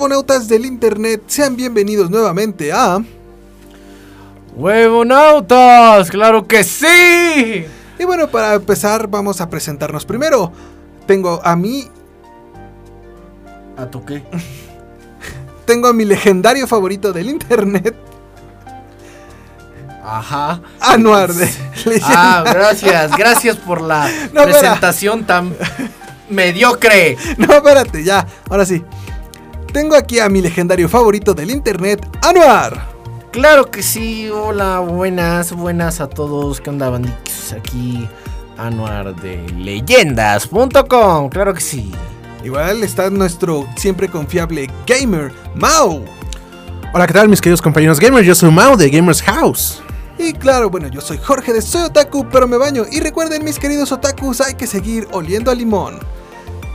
Huevonautas del internet? Sean bienvenidos nuevamente a... ¡Huevonautas! ¡Claro que sí! Y bueno, para empezar vamos a presentarnos primero. Tengo a mí, ¿A tu qué? tengo a mi legendario favorito del internet, Ajá. Anuar de Ah, gracias, gracias por la No, presentación tan mediocre. No, espérate, ya, ahora sí. Tengo aquí a mi legendario favorito del internet, Anuar. Claro que sí, hola, buenas, buenas a todos. ¿Qué onda, banditos? Aquí Anuar de leyendas.com, claro que sí. Igual está nuestro siempre confiable gamer, Mau. Hola, ¿qué tal mis queridos compañeros gamers? Yo soy Mao de Gamers House. Y claro, bueno, yo soy Jorge de Soy Otaku, pero me baño. Y recuerden, mis queridos otakus, hay que seguir oliendo a limón.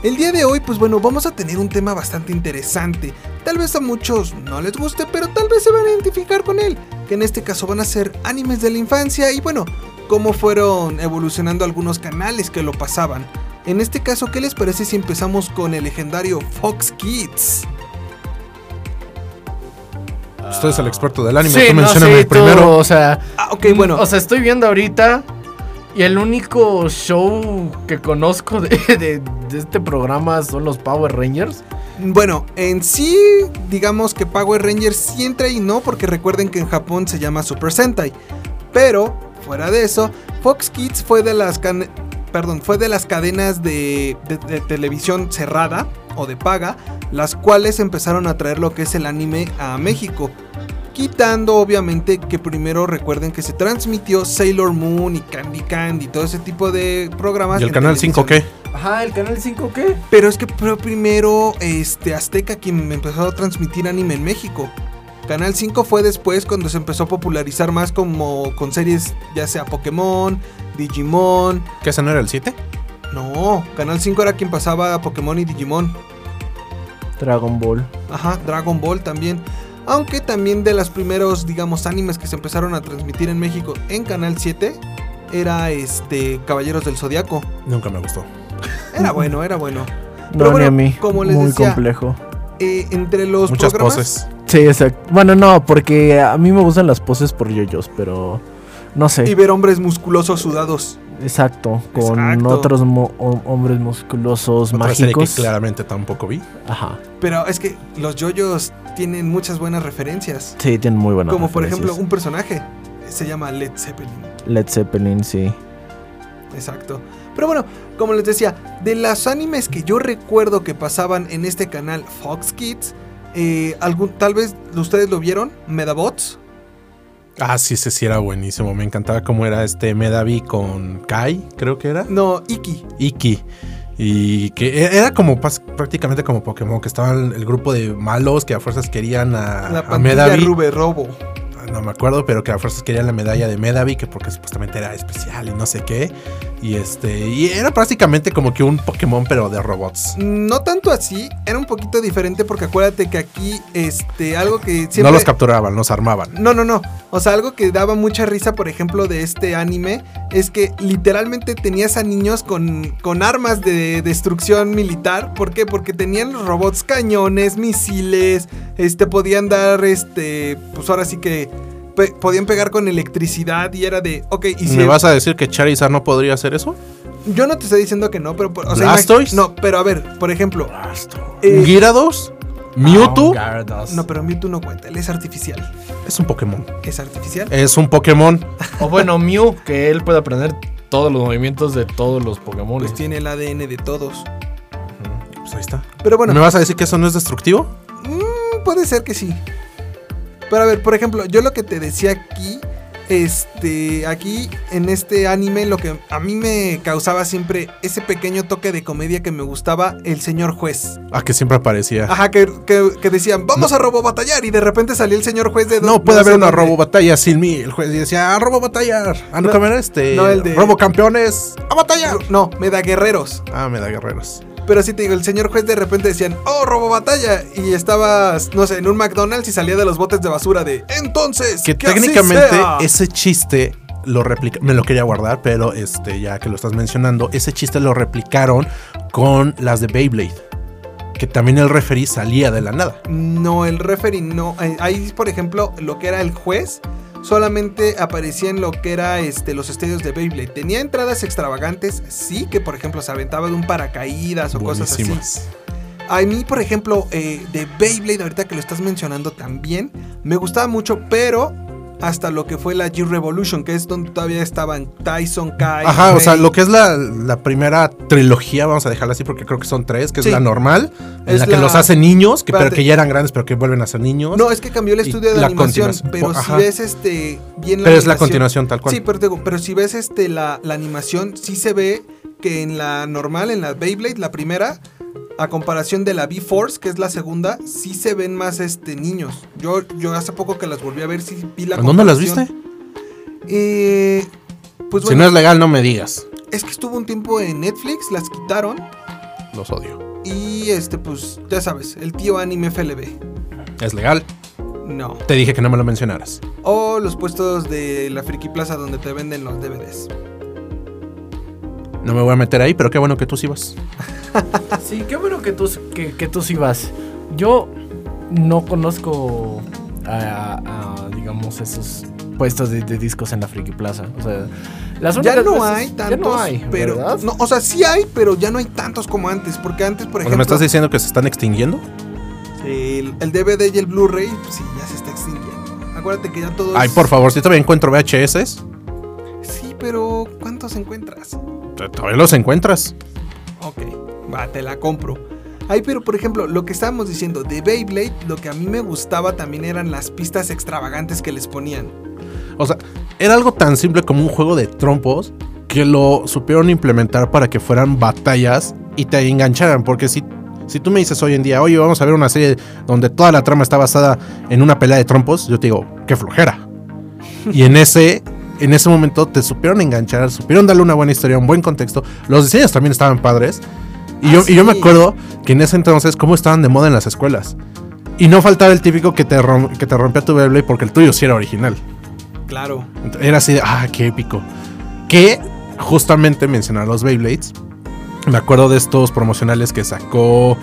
El día de hoy, pues bueno, vamos a tener un tema bastante interesante. Tal vez a muchos no les guste, pero tal vez se van a identificar con él. Que en este caso van a ser animes de la infancia y bueno, cómo fueron evolucionando algunos canales que lo pasaban. En este caso, ¿qué les parece si empezamos con el legendario Fox Kids? Usted es el experto del anime. Sí, tú no, sí, el primero. tú, o sea, Ah, ok, bueno. O sea, estoy viendo ahorita y el único show que conozco de, este programa son los Power Rangers. Bueno, en sí, digamos que Power Rangers sí entra y no, porque recuerden que en Japón se llama Super Sentai. Pero, fuera de eso, Fox Kids fue de las, perdón, fue de las cadenas de, de- de televisión cerrada o de paga, las cuales empezaron a traer lo que es el anime a México. Quitando obviamente que primero recuerden que se transmitió Sailor Moon y Candy Candy, todo ese tipo de programas. ¿Y el canal 5 televisión. qué? Ajá, el canal 5 qué? Pero es que fue primero este, Azteca quien empezó a transmitir anime en México. Canal 5 fue después cuando se empezó a popularizar más como con series ya sea Pokémon, Digimon. ¿Qué ese no era el 7? No, Canal 5 era quien pasaba a Pokémon y Digimon. Dragon Ball. Ajá, Dragon Ball también. Aunque también de los primeros, digamos, animes que se empezaron a transmitir en México en Canal 7 era este Caballeros del Zodiaco. Nunca me gustó. Era bueno, era bueno. No, Pero bueno, ni a mí. como les Muy decía, complejo. Eh, entre los Muchas programas poses. Sí, exacto. Bueno, no, porque a mí me gustan las poses por yoyos, pero no sé. y ver hombres musculosos sudados. Exacto, con Exacto. otros mo- hombres musculosos Otra serie que mágicos. claramente tampoco vi. Ajá. Pero es que los yoyos tienen muchas buenas referencias. Sí, tienen muy buenas como por ejemplo un personaje. Se llama Led Zeppelin. Led Zeppelin, sí. Exacto. Pero bueno, como les decía, de los animes que yo recuerdo que pasaban en este canal Fox Kids, eh, algún, tal vez ustedes lo vieron, Medabots. Ah, sí, ese sí era buenísimo. Me encantaba cómo era este Medavi con Kai, creo que era. No, Iki. Iki. Y que e- era como prácticamente como Pokémon, que estaban el grupo de malos que a fuerzas querían a, La a Medavi. Rube Robo. No me acuerdo, pero que a fuerzas querían la medalla de Medavi, que porque supuestamente era especial y no sé qué. Y este. Y era prácticamente como que un Pokémon, pero de robots. No tanto así, era un poquito diferente porque acuérdate que aquí, este, algo que siempre... No los capturaban, los armaban. No, no, no. O sea, algo que daba mucha risa, por ejemplo, de este anime, es que literalmente tenías a niños con, con armas de destrucción militar. ¿Por qué? Porque tenían los robots cañones, misiles, este, podían dar, este, pues ahora sí que pe- podían pegar con electricidad y era de, ok, y si... ¿Me vas a decir que Charizard no podría hacer eso? Yo no te estoy diciendo que no, pero... O sea, ¿Blastoise? imag- No, pero a ver, por ejemplo... eh, ¿Gyarados? ¿Mewtwo? no, pero Mewtwo no cuenta, él es artificial. Es un Pokémon. Es artificial. Es un Pokémon. O bueno, Mew, que él puede aprender todos los movimientos de todos los Pokémon. Pues tiene el ADN de todos. Pues ahí está. Pero bueno, ¿Me vas a decir que eso no es destructivo? mm, puede ser que sí. Pero a ver, por ejemplo, yo lo que te decía aquí, este, aquí en este anime, lo que a mí me causaba siempre ese pequeño toque de comedia que me gustaba, el señor juez. Ah, que siempre aparecía. Ajá, que, que- que decían, vamos a robo batallar y de repente salía el señor juez de... No puede haber una robo batalla sin mí. El juez decía, ah, robo batallar. Ah, no, No, ¿cómo era este. no, el de- Robo campeones. A batallar. No, me da guerreros. Ah, me da guerreros. Pero sí te digo, el señor juez de repente decían, oh, robo batalla. Y estabas, no sé, en un McDonald's y salía de los botes de basura de, entonces, Que que técnicamente sea". ese chiste lo replica. Me lo quería guardar, pero este, ya que lo estás mencionando, ese chiste lo replicaron con las de Beyblade. Que también el referee salía de la nada. No, el referee no. Eh, Ahí, por ejemplo, lo que era el juez solamente aparecía en lo que era este, los estadios de Beyblade. Tenía entradas extravagantes, sí, que por ejemplo se aventaba de un paracaídas o cosas así. A mí, por ejemplo, eh, de Beyblade, ahorita que lo estás mencionando también, me gustaba mucho, pero hasta lo que fue la G-Revolution, que es donde todavía estaban Tyson, Kai. Ajá, o sea, lo que es la, la primera trilogía, vamos a dejarla así porque creo que son tres, que es la normal, en Es la que la- los hacen niños, que, pero que ya eran grandes, pero que vuelven a ser niños. No, es que cambió el estudio de la animación, pero si Ajá. ves este bien pero es la continuación tal cual. Sí, pero, te digo, pero si ves este la, la animación, sí se ve que en la normal, en la Beyblade, la primera, a comparación de la B-Force, que es la segunda, sí se ven más este niños. Yo, yo hace poco que las volví a ver, sí vi la ¿En dónde las viste? Eh, pues Si bueno, no es legal, no me digas. es que estuvo un tiempo en Netflix, las quitaron. Los odio. Y este, pues, ya sabes, el tío anime FLB. Es legal. No. Te dije que no me lo mencionaras. O los puestos de la Friki Plaza donde te venden los DVDs. No me voy a meter ahí, pero qué bueno que tú sí vas. Sí, qué bueno que tú, que, que tú sí vas. Yo no conozco a, a, digamos, esos puestos de, de discos en la Friki Plaza. O sea, las Ya no veces- hay ya tantos, no hay, pero ¿verdad? no, o sea, sí hay, pero ya no hay tantos como antes, porque antes, por O sea, ejemplo, ¿Me estás diciendo que se están extinguiendo? el, el DVD y el Blu-ray, pues, sí, ya se está extinguiendo. Acuérdate que ya todos Ay, por favor, si todavía encuentro VHS, pero ¿cuántos encuentras? todavía los encuentras. Ok, va, te la compro. Ay, pero por ejemplo, lo que estábamos diciendo de Beyblade, lo que a mí me gustaba también eran las pistas extravagantes que les ponían. O sea, era algo tan simple como un juego de trompos que lo supieron implementar para que fueran batallas y te engancharan. Porque si, si tú me dices hoy en día, oye, vamos a ver una serie donde toda la trama está basada en una pelea de trompos, yo te digo, qué flojera. Y en ese, en ese momento te supieron enganchar, supieron darle una buena historia, un buen contexto. Los diseños también estaban padres. Y, Ah, yo, y yo me acuerdo que en ese entonces, cómo estaban de moda en las escuelas. Y no faltaba el típico que te, que te rompía tu Beyblade porque el tuyo sí era original. Claro. Era así de, ah, qué épico. Que justamente mencionar los Beyblades. Me acuerdo de estos promocionales que sacó.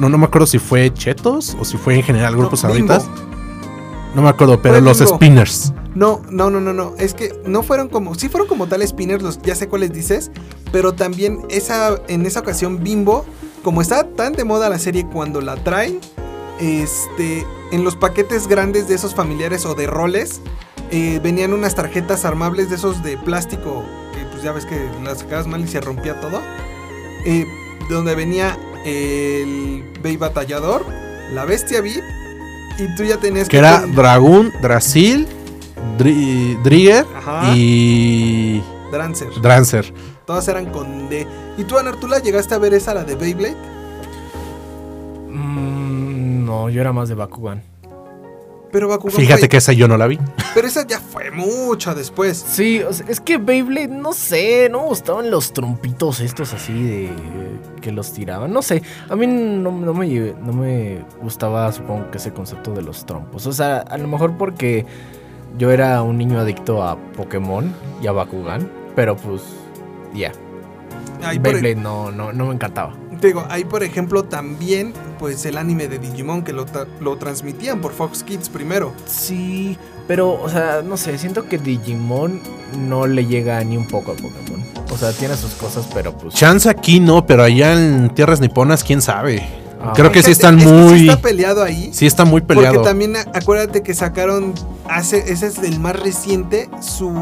No, no me acuerdo si fue Chetos o si fue en general grupos No, ahorita. No me acuerdo, pero los spinners. No, no, no, no, no. Es que no fueron como. Sí fueron como tal spinners, los, ya sé cuáles dices. Pero también esa, en esa ocasión, Bimbo, como está tan de moda la serie cuando la traen, este. En los paquetes grandes de esos familiares o de roles. eh, venían unas tarjetas armables de esos de plástico. Que pues ya ves que las sacabas mal y se rompía todo. eh, donde venía el Bey Batallador, la Bestia Beat. Y tú ya tenías Que era ten- Dragoon, Drasil, Dri- Drigger Ajá. y Drancer. Drancer. Todas eran con D. ¿Y tú, Anartula, llegaste a ver esa, la de Beyblade? Mm, no, yo era más de Bakugan. Pero Bakugan Fíjate fue- que esa yo no la vi. Pero esa ya fue mucho después. Sí, o sea, es que Beyblade, no sé, no me gustaban los trompitos estos así de que los tiraban, no sé, a mí no, no me, no me gustaba, supongo que ese concepto de los trompos, o sea, a lo mejor porque yo era un niño adicto a Pokémon y a Bakugan, pero pues, ya, Beyblade no, no, no me encantaba. te digo, ahí, por ejemplo, también, pues, el anime de Digimon, que lo, tra- lo transmitían por Fox Kids primero. Sí, pero, o sea, no sé, siento que Digimon no le llega ni un poco a Pokémon. O sea, tiene sus cosas, pero pues... Chance aquí no, pero allá en tierras niponas, quién sabe. Ah, Creo que sí están es que muy. sí está peleado ahí. Sí está muy peleado. Porque también acuérdate que sacaron hace ese es el más reciente su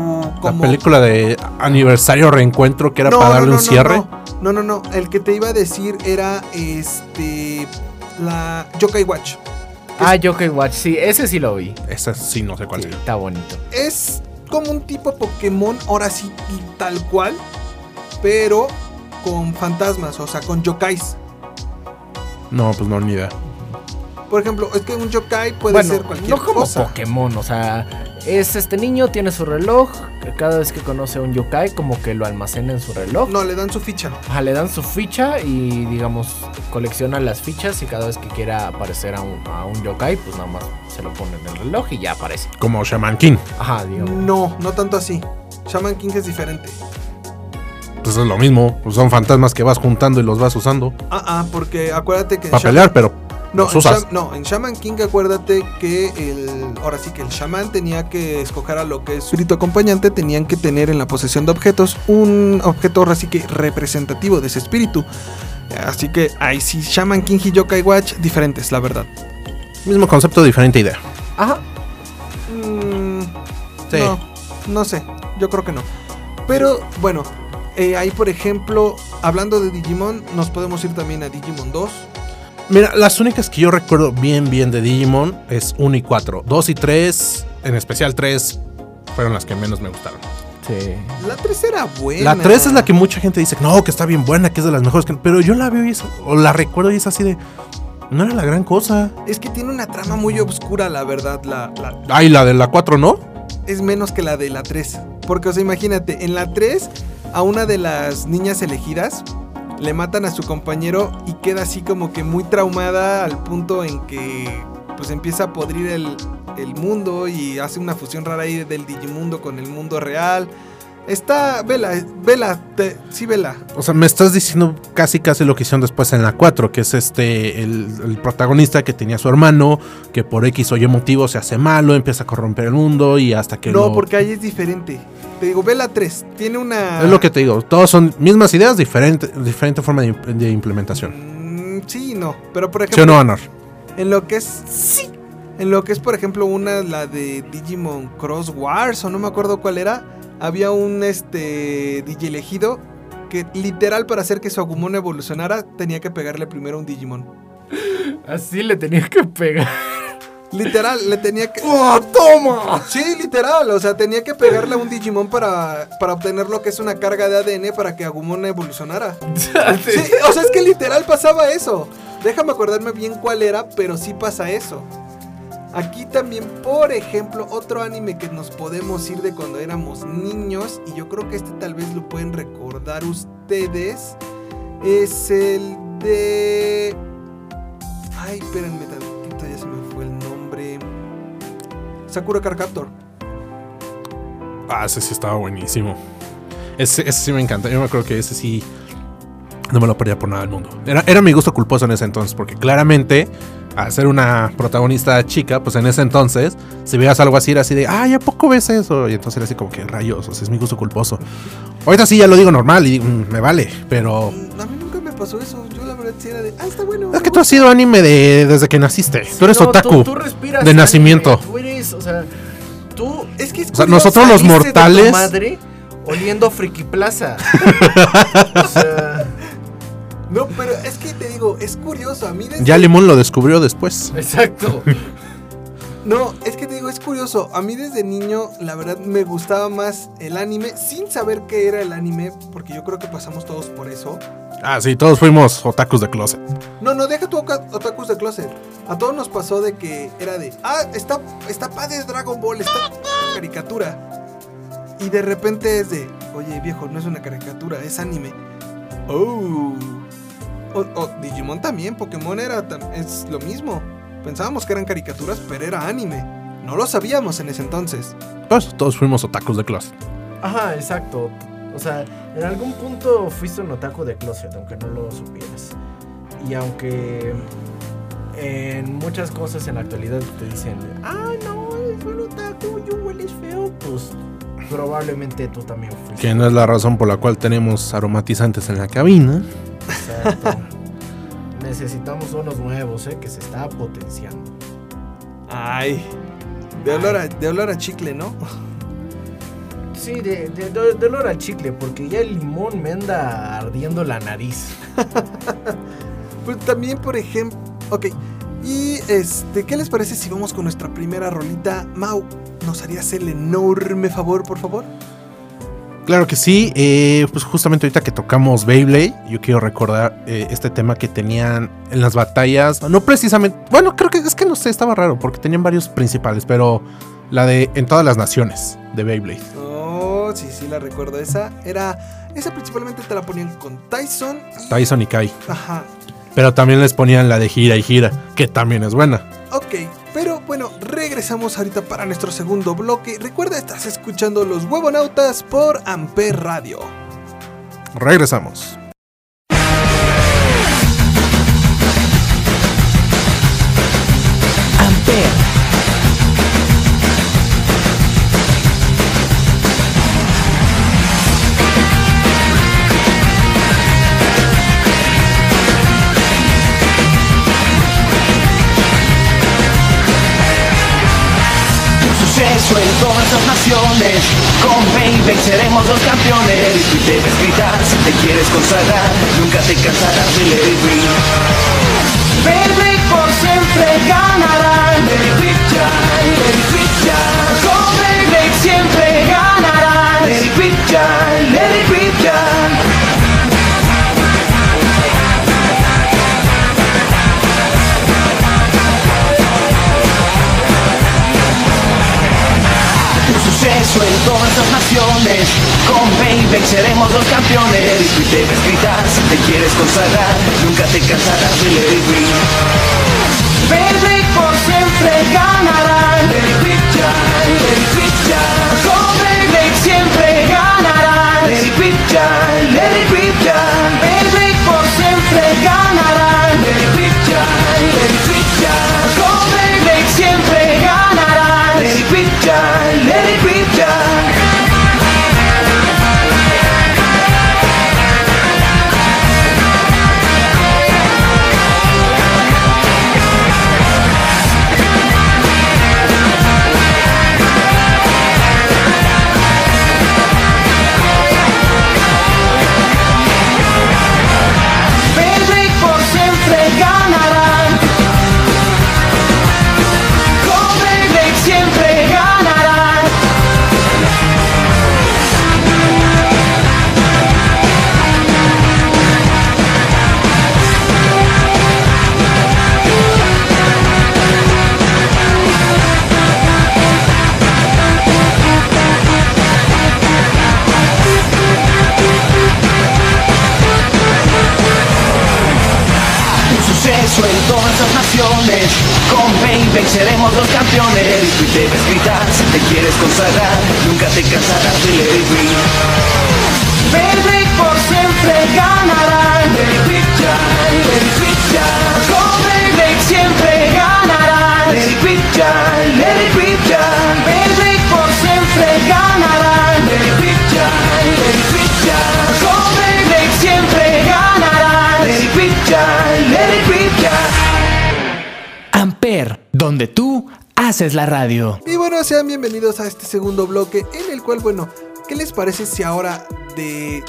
La película de aniversario reencuentro que era No, para no, darle no, un no, cierre. No, no, no, el que te iba a decir era este la Yokai Watch. Ah, Yokai Watch, sí, ese sí lo vi. Esa sí no sé cuál Sí, es. está bonito. Es como un tipo Pokémon, ahora sí y tal cual, pero con fantasmas, o sea, con yokais. No, pues no, ni idea. Por ejemplo, es que un yokai puede bueno, ser cualquier no como cosa. Pokémon, o sea, es este niño, tiene su reloj, que cada vez que conoce a un yokai, como que lo almacena en su reloj. No, le dan su ficha. Ajá, le dan su ficha y, digamos, colecciona las fichas y cada vez que quiera aparecer a un, a un yokai, pues nada más se lo pone en el reloj y ya aparece. Como Shaman King. Ajá, digamos. No, no tanto así. Shaman King es diferente. Pues es lo mismo. Pues son fantasmas que vas juntando y los vas usando. Ah, ah, porque acuérdate que Para Shaman- pelear, pero No, los en usas. No, en Shaman King acuérdate que el ahora sí que el shaman tenía que escoger a lo que es su espíritu acompañante, tenían que tener en la posesión de objetos un objeto ahora sí que representativo de ese espíritu. Así que ahí sí Shaman King y Yokai Watch diferentes, la verdad. Mismo concepto, diferente idea. Ajá. Mm, Sí. No, no sé, yo creo que no. Pero bueno, eh, ahí por ejemplo, hablando de Digimon, nos podemos ir también a Digimon 2. Mira, las únicas que yo recuerdo bien, bien de Digimon es 1 y 4. 2 y 3, en especial 3, fueron las que menos me gustaron. Sí. La 3 era buena. La 3 es la que mucha gente dice, no, que está bien buena, que es de las mejores. que-". Pero yo la veo y es, o la recuerdo y es así de, no era la gran cosa. Es que tiene una trama muy oscura, la verdad. La, la- Ay, la de la 4, ¿no? es menos que la de la 3. Porque, o sea, imagínate, en la 3, a una de las niñas elegidas le matan a su compañero y queda así como que muy traumada al punto en que pues empieza a podrir el, el mundo y hace una fusión rara ahí del Digimundo con el mundo real. Está, vela, vela, te- sí, vela. O sea, me estás diciendo casi casi lo que hicieron después en la 4, que es este, el, el protagonista que tenía a su hermano, que por X o Y motivo se hace malo, empieza a corromper el mundo y hasta que No, lo- porque ahí es diferente. Te digo, vela 3, tiene una... Es lo que te digo, todos son mismas ideas, diferente, diferente forma de, imp- de implementación. Mm, sí, no. Pero por ¿Sí ejemplo, o no, Honor? en lo que es. Sí. En lo que es, por ejemplo, una, la de Digimon Cross Wars, o no me acuerdo cuál era. Había un este Digi elegido que literal para hacer que su Agumon evolucionara tenía que pegarle primero a un Digimon. Así le tenía que pegar. Literal, le tenía que. ¡Oh, toma! Sí, literal. O sea, tenía que pegarle a un Digimon para, para obtener lo que es una carga de ADN para que Agumon evolucionara. Sí, o sea, es que literal pasaba eso. Déjame acordarme bien cuál era, pero sí pasa eso. Aquí también, por ejemplo, otro anime que nos podemos ir de cuando éramos niños, y yo creo que este tal vez lo pueden recordar ustedes, es el de... Ay, espérenme tantito, ya se me fue el nombre. Sakura Card Captor. Ah, ese sí estaba buenísimo. Ese, ese sí me encanta. Yo me acuerdo que ese sí no me lo perdía por nada del mundo. Era, era mi gusto culposo en ese entonces, porque claramente, al ser una protagonista chica, pues en ese entonces, si veías algo así, era así de, ay, ¿a poco ves eso? Y entonces era así como que rayos, o sea, es mi gusto culposo. Ahorita sí ya lo digo normal y mm, me vale, pero. A mí nunca me pasó eso. Yo la verdad sí era de... Ah, está bueno. Es que tú has sido anime de, desde que naciste. Tú eres No, otaku. tú respiras de anime, nacimiento. Tú eres, o sea, tú Es que es O sea, nosotros los saliste de tu mortales. madre oliendo Friki Plaza. o sea, No, pero es que te digo, es curioso. A mí desde... Ya Limón lo descubrió después. exacto. No, es que te digo, es curioso. A mí desde niño, la verdad, me gustaba más el anime sin saber qué era el anime, porque yo creo que pasamos todos por eso. Ah, sí, todos fuimos otakus de closet. No, no, deja tu otakus de closet. A todos nos pasó de que era de, ah, está, está padre Dragon Ball, está caricatura. Y de repente es de, oye viejo, no es una caricatura, es anime. Oh. O, o Digimon también, Pokémon era es lo mismo. Pensábamos que eran caricaturas, pero era anime. No lo sabíamos en ese entonces. Pues todos fuimos otakus de closet. Ajá, exacto. O sea, en algún punto fuiste un otaku de closet, aunque no lo supieras. Y aunque en muchas cosas en la actualidad te dicen, ah, no, es un otaku, you hueles feo, pues probablemente tú también fuiste. Que no es la razón por la cual tenemos aromatizantes en la cabina. Exacto. necesitamos unos nuevos, ¿eh? Que se está potenciando. Ay. De olor, a, de olor a chicle, ¿no? Sí, de, de, de, de olor a chicle, porque ya el limón me anda ardiendo la nariz. Pues también, por ejemplo. Ok. Y este, ¿qué les parece si vamos con nuestra primera rolita? Mau, ¿nos harías el enorme favor, por favor? Claro que sí, eh, pues justamente ahorita que tocamos Beyblade, yo quiero recordar eh, este tema que tenían en las batallas, no precisamente, bueno, creo que es que no sé, estaba raro porque tenían varios principales, pero la de en todas las naciones de Beyblade. Oh, sí, sí, la recuerdo. Esa era. Esa principalmente te la ponían con Tyson. Tyson y Kai, Ajá. pero también les ponían la de gira y gira, que también es buena. Ok, bueno, regresamos ahorita para nuestro segundo bloque. Recuerda, estás escuchando Los Huevonautas por Amper Radio. Regresamos. Suceso en todas las naciones. Con Beyblade seremos los campeones. Y debes gritar si te quieres consagrar. Nunca te cansarás de Be Beyblade por siempre ganará Be ya, Be ya. Con Beyblade siempre Con Beyblade seremos los campeones. Y debes gritar si te quieres consagrar Nunca te cansarás de Be Beyblade por siempre ganará Let It Be ya, Be ya debes gritar si te quieres consagrar Nunca te cansarás de Let It por siempre ganará haces la radio. Y bueno, sean bienvenidos a este segundo bloque en el cual, bueno, ¿qué les parece si ahora de...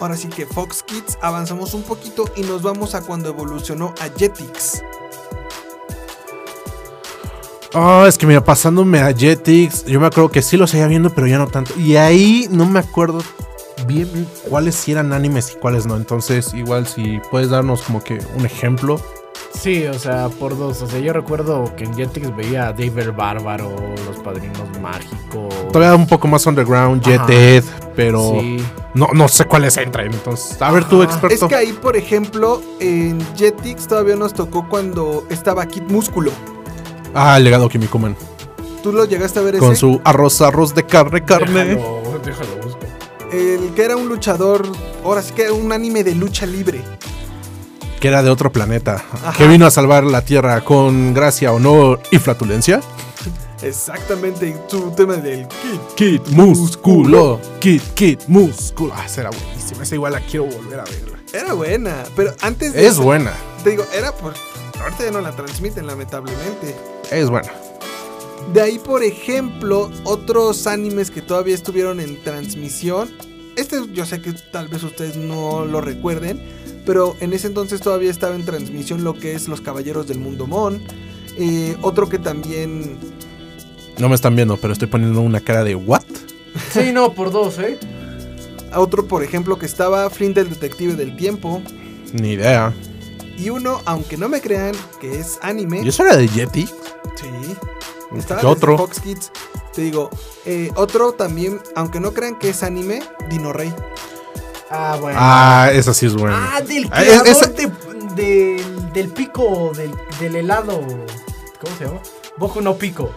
Ahora sí que Fox Kids avanzamos un poquito y nos vamos a cuando evolucionó a Jetix. Ah, es que mira, pasándome a Jetix, yo me acuerdo que sí lo seguía viendo, pero ya no tanto. Y ahí no me acuerdo bien cuáles sí eran animes y cuáles no. Entonces, igual si puedes darnos como que un ejemplo. Sí, o sea, por dos. O sea, yo recuerdo que en Jetix veía a Dave el Bárbaro, Los Padrinos Mágicos. Todavía un poco más underground, Jet Ajá. Ed, pero Sí. no, no sé cuáles entran. Entonces, a ver tú, experto. Es que ahí, por ejemplo, en Jetix todavía nos tocó cuando estaba Kid Músculo. Ah, el legado Kimikuman. ¿Tú lo llegaste a ver Con ese? su arroz, arroz de carne, carne. Déjalo, déjalo, busco. El que era un luchador, ahora sí que era un anime de lucha libre. Que era de otro planeta. Ajá. Que vino a salvar la Tierra con gracia, honor y flatulencia. Exactamente, y su tema del Kid. Kid Músculo. Kid, Kid Músculo. Ah, será buenísima. Esa igual la quiero volver a verla. Era buena, pero antes de Es buena. te digo, era pues. Ahorita ya no la transmiten, lamentablemente. Es bueno. De ahí, por ejemplo, otros animes que todavía estuvieron en transmisión. Este yo sé que tal vez ustedes no lo recuerden, pero en ese entonces todavía estaba en transmisión lo que es Los Caballeros del Mundo Mon. Eh, otro que también... No me están viendo, pero estoy poniendo una cara de ¿what? Sí, no, por dos, ¿eh? Otro, por ejemplo, que estaba Flint el Detective del Tiempo. Ni idea. Y uno, aunque no me crean, que es anime. ¿Y eso era de Yeti? Sí. Estaba ¿Qué desde otro? Fox Kids. Te digo, eh, otro también, aunque no crean que es anime, Dino Rey. Ah, bueno. Ah, esa sí es buena. Ah, del Ah, creador es- esa- de- del, del pico, del, del helado. ¿Cómo se llama? Boku no Pico.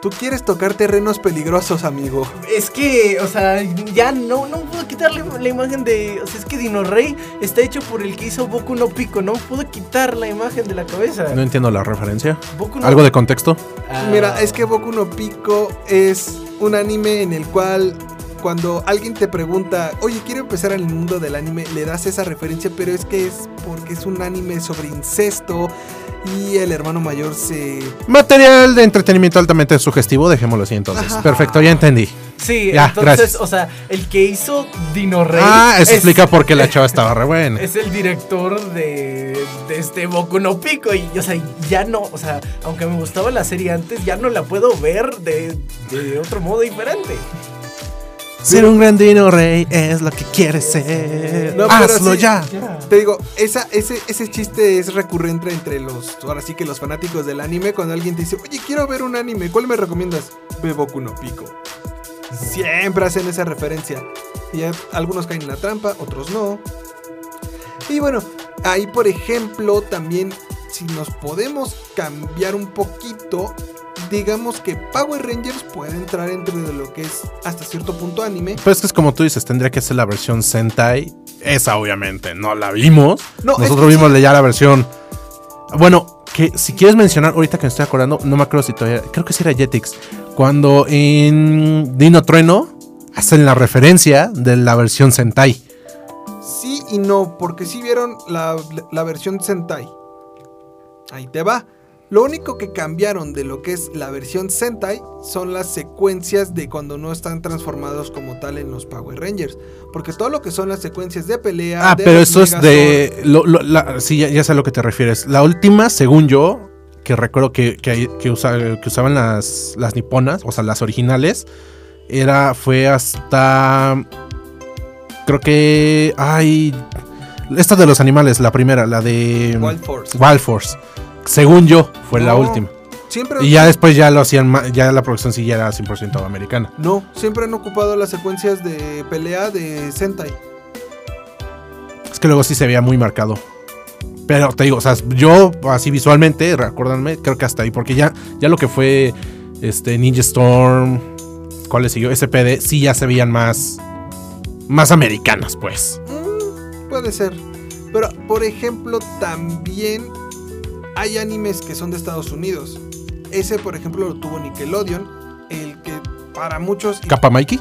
Tú quieres tocar terrenos peligrosos, amigo. Es que, o sea, ya no, no puedo quitarle la imagen de. O sea, es que Dino Rey está hecho por el que hizo Boku no Pico. No puedo quitar la imagen de la cabeza. No entiendo la referencia. Boku no- ¿Algo de contexto? Ah. Mira, es que Boku no Pico es un anime en el cual cuando alguien te pregunta, oye, quiero empezar en el mundo del anime, le das esa referencia, pero es que es porque es un anime sobre incesto y el hermano mayor se... Material de entretenimiento altamente sugestivo, dejémoslo así entonces. Ajá. Perfecto, ya entendí. Sí, Ya, entonces, gracias. o sea, el que hizo Dino Rey. Ah, eso es- explica por qué la chava estaba re buena. Es el director de, de este Boku no Pico y, o sea, ya no, o sea, aunque me gustaba la serie antes, ya no la puedo ver de, de otro modo diferente. Ser un gran dino rey es lo que quieres ser. No, Hazlo sí. ya. Te digo, esa, ese, ese chiste es recurrente entre los, ahora sí que los fanáticos del anime, cuando alguien te dice, oye, quiero ver un anime, ¿cuál me recomiendas? Ve Boku no Pico. Siempre hacen esa referencia. Y algunos caen en la trampa, otros no. Y bueno, ahí por ejemplo también, si nos podemos cambiar un poquito, digamos que Power Rangers puede entrar entre de lo que es hasta cierto punto anime. Pues que es como tú dices, tendría que ser la versión Sentai. Esa obviamente no la vimos. No, Nosotros vimos ya la versión. Bueno, que si quieres mencionar, ahorita que me estoy acordando, no me acuerdo si todavía. Creo que sí era Jetix. Cuando en Dino Trueno hacen la referencia de la versión Sentai. Sí y no, porque sí vieron la, la versión Sentai. Ahí te va. Lo único que cambiaron de lo que es la versión Sentai son las secuencias de cuando no están transformados como tal en los Power Rangers. Porque todo lo que son las secuencias de pelea. Ah, de pero eso es de. lo- lo- la- sí, ya, ya sé a lo que te refieres. La última, según yo, que recuerdo que, que, que usa- que usaban las, las niponas, o sea, las originales, era. Fue hasta. Creo que. Ay. Esta de los animales, la primera, la de. Wild Force. Wild Force. Según yo, fue la última. Siempre, Y ya después ya lo hacían, ya la producción sí ya era 100% americana. No, siempre han ocupado las secuencias de pelea de Sentai. Es que luego sí se veía muy marcado. Pero te digo, o sea, yo así visualmente, recuérdanme, creo que hasta ahí, porque ya, ya lo que fue este Ninja Storm, ¿cuál le siguió? SPD, sí ya se veían más, más americanas, pues. Mm, puede ser. Pero, por ejemplo, también hay animes que son de Estados Unidos. Ese, por ejemplo, lo tuvo Nickelodeon. El que para muchos... Capa Mikey.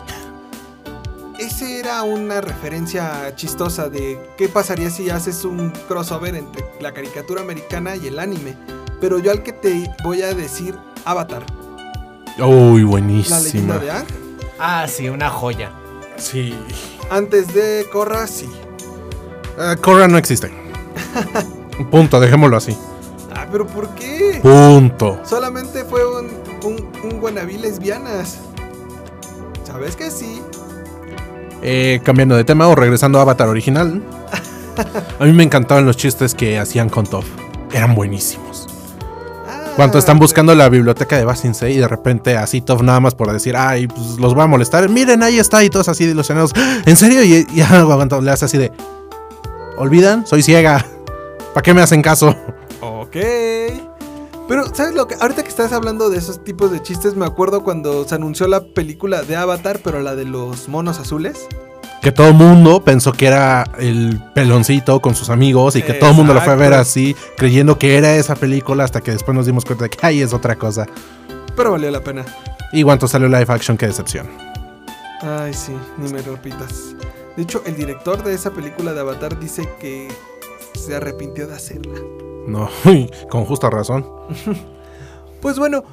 Ese era una referencia chistosa de qué pasaría si haces un crossover entre la caricatura americana y el anime. Pero yo al que te voy a decir Avatar, Uy, la buenísima. leyenda de Aang. Ah, sí, una joya. Sí. Antes de Korra, sí. Ah, Korra no existe. Punto, dejémoslo así. Ah, pero ¿por qué? Punto. Solamente fue un, un, un wannabe lesbianas. ¿Sabes que sí? Eh, cambiando de tema o regresando a Avatar original. A mí me encantaban los chistes que hacían con Toph. Eran buenísimos. Ah, Cuando están buscando la biblioteca de Basinsei y de repente así Toph nada más por decir, ay, pues los voy a molestar. Miren, ahí está y todos así ilusionados. ¡Ah! ¿En serio? Y ya aguantado, le hace así de, olvidan, soy ciega. ¿Para qué me hacen caso? Ok. Pero, ¿sabes lo que? Ahorita que estás hablando de esos tipos de chistes, me acuerdo cuando se anunció la película de Avatar, pero la de los monos azules. Que todo el mundo pensó que era el peloncito con sus amigos y que todo el mundo lo fue a ver así, creyendo que era esa película hasta que después nos dimos cuenta de que ay, es otra cosa. Pero valió la pena. Y cuando salió live action, qué decepción. Ay, sí, ni me repitas. De hecho, el director de esa película de Avatar dice que se arrepintió de hacerla. No, con justa razón. Pues bueno,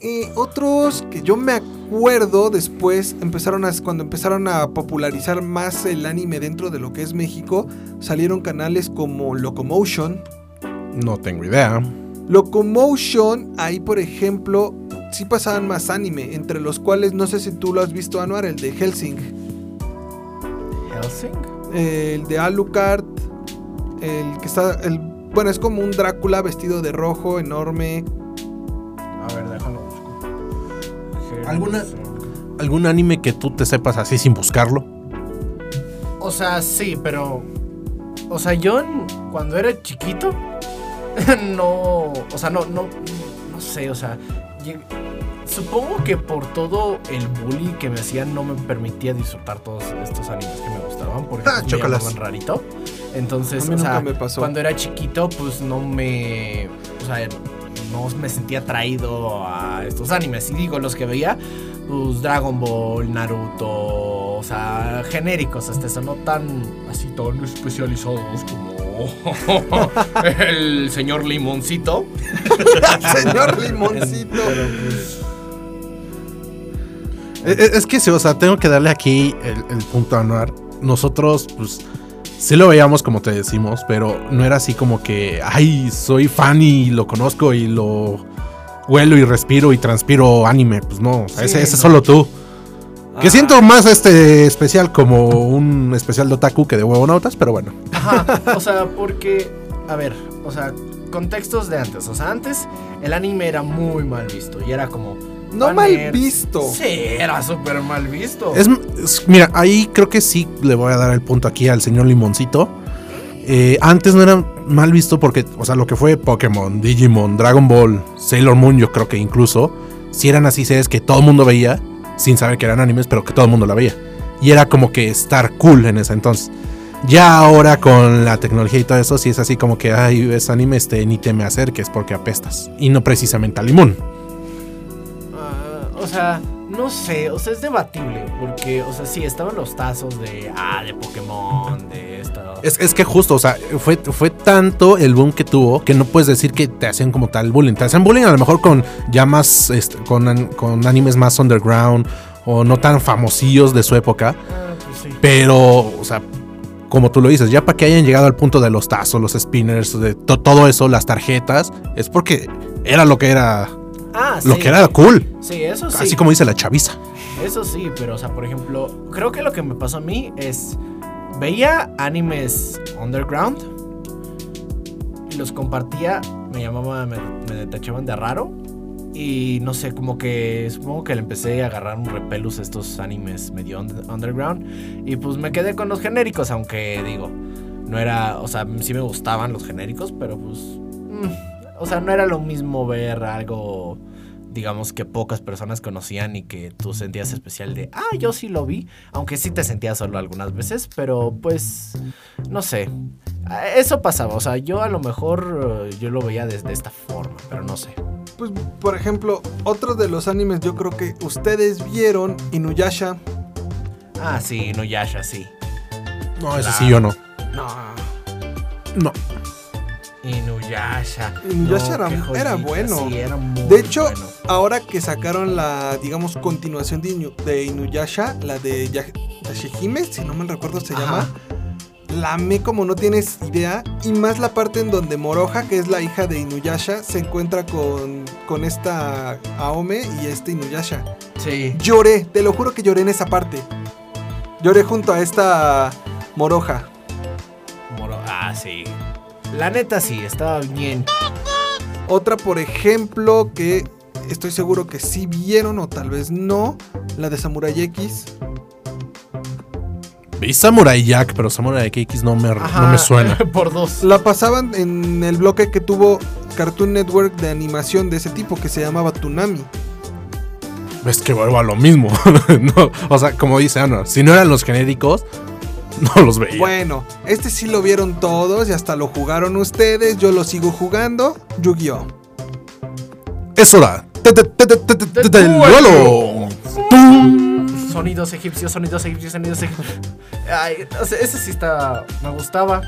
eh, otros que yo me acuerdo después empezaron a cuando empezaron a popularizar más el anime dentro de lo que es México, salieron canales como Locomotion. No tengo idea. Locomotion, ahí por ejemplo, sí pasaban más anime, entre los cuales no sé si tú lo has visto Anuar, el de Helsing, ¿Helsing? el de Alucard, el que está el bueno, es como un Drácula vestido de rojo, enorme. A ver, déjalo busco. ¿Alguna- ¿Algún anime que tú te sepas así sin buscarlo? O sea, sí, pero. O sea, yo cuando era chiquito. no. O sea, no, no. No sé, o sea. lleg- Supongo que por todo el bully que me hacían no me permitía disfrutar todos estos animes que me gustaban porque Ah, me llamaban rarito. Entonces, A mí o sea, nunca me pasó. cuando era chiquito, pues no me. O sea, no me sentía atraído a estos animes. Y digo, los que veía, pues Dragon Ball, Naruto, o sea, genéricos hasta eso, no tan así tan especializados como el señor Limoncito. Señor Limoncito. Pero pues, Es, es- es que sí, o sea, tengo que darle aquí el, el punto a Anuar. Nosotros, pues, sí lo veíamos como te decimos, pero no era así como que, ay, soy fan y lo conozco y lo huelo y respiro y transpiro anime. Pues no, o sea, Sí, ese, ese no. solo tú. Que Ah, siento más este especial como un especial de otaku que de huevonautas, pero bueno. Ajá, o sea, porque, a ver, o sea, contextos de antes. O sea, antes el anime era muy mal visto y era como. No "Ah, mal nerds". visto. Sí, era súper mal visto. Es, es- mira, ahí creo que sí le voy a dar el punto aquí al señor Limoncito. Eh, antes no era mal visto porque, o sea, lo que fue Pokémon, Digimon, Dragon Ball, Sailor Moon, yo creo que incluso, si eran así series que todo el mundo veía, sin saber que eran animes, pero que todo el mundo la veía. Y era como que estar cool en ese entonces. Ya ahora con la tecnología y todo eso, sí es así como que, ay, ves anime, este, ni te me acerques porque apestas. Y no precisamente a limón. O sea, no sé, o sea, es debatible. Porque, o sea, sí, estaban los tazos de. Ah, de Pokémon, de esto. Es, es que justo, o sea, fue, fue tanto el boom que tuvo que no puedes decir que te hacen como tal bullying. Te hacen bullying a lo mejor con ya más, este, con, con animes más underground o no tan famosillos de su época. Ah, pues sí. Pero, o sea, como tú lo dices, ya para que hayan llegado al punto de los tazos, los spinners, de to- todo eso, las tarjetas, es porque era lo que era, Ah, lo sí. que era cool. Sí, eso sí. Así como dice la chaviza. Eso sí, pero, o sea, por ejemplo, creo que lo que me pasó a mí es. Veía animes underground. Y los compartía. Me llamaba, me, me tachaban de raro. Y no sé, como que supongo que le empecé a agarrar un repelus a estos animes medio und- underground. Y pues me quedé con los genéricos, aunque digo, no era, o sea, sí me gustaban los genéricos, pero pues, mm, o sea, no era lo mismo ver algo, digamos, que pocas personas conocían y que tú sentías especial de, ah, yo sí lo vi, aunque sí te sentías solo algunas veces, pero pues, no sé, eso pasaba, o sea, yo a lo mejor eh, yo lo veía desde esta forma, pero no sé. Pues, por ejemplo, otro de los animes yo creo que ustedes vieron, Inuyasha. Ah, sí, no Yasha, sí. No, ese Claro. sí yo no. No. No. Inuyasha. Inuyasha era- bueno. Sí, era muy De hecho, bueno. ahora que sacaron la, digamos, continuación de, Inu- de Inuyasha, la de Ya- Yashihime, si no mal recuerdo se Ajá. llama, la amé como no tienes idea. Y más la parte en donde Moroja, que es la hija de Inuyasha, se encuentra con, con esta Aome y este Inuyasha. Sí. Lloré, te lo juro que lloré en esa parte. Lloré junto a esta Moroja. Moro- Ah, sí. La neta sí, estaba bien. Otra, por ejemplo, que estoy seguro que sí vieron o tal vez no, la de Samurai X. Vi Samurai Jack, pero Samurai X no me, no me suena. Por dos. La pasaban en el bloque que tuvo Cartoon Network de animación de ese tipo que se llamaba Tsunami. Es que vuelvo a lo mismo. No, o sea, como dice Ana, si no eran los genéricos, no los veía. Bueno, este sí lo vieron todos y hasta lo jugaron ustedes. Yo lo sigo jugando. Yu-Gi-Oh! Es hora. Del duelo. Sonidos egipcios, sonidos egipcios, sonidos egipcios. Ay, ese sí está. Me gustaba.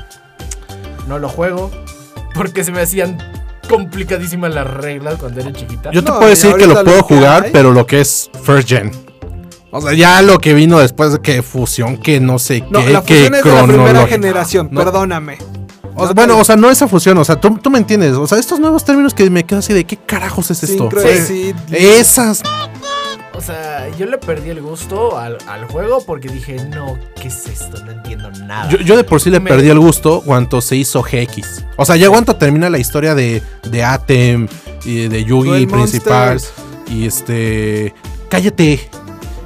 no lo juego porque se me hacían complicadísimas las reglas cuando era chiquita. Yo te No, puedo decir que lo puedo lo que jugar, hay- pero lo que es first gen. O sea, ya lo que vino después de que fusión, que no sé No, qué, la que fusión es de la primera generación, No. perdóname. O sea, No bueno, o sea, no esa fusión, o sea, tú, tú me entiendes. O sea, estos nuevos términos que me quedo así de qué carajos es esto. Sí. Esas. O sea, yo le perdí el gusto al, al juego porque dije, no, ¿qué es esto? No entiendo nada. Yo, yo de por sí le Me- perdí el gusto cuando se hizo GX. O sea, ya cuando termina la historia de, de Atem y de Yugi Duel principal. Monsters. Y este. Cállate.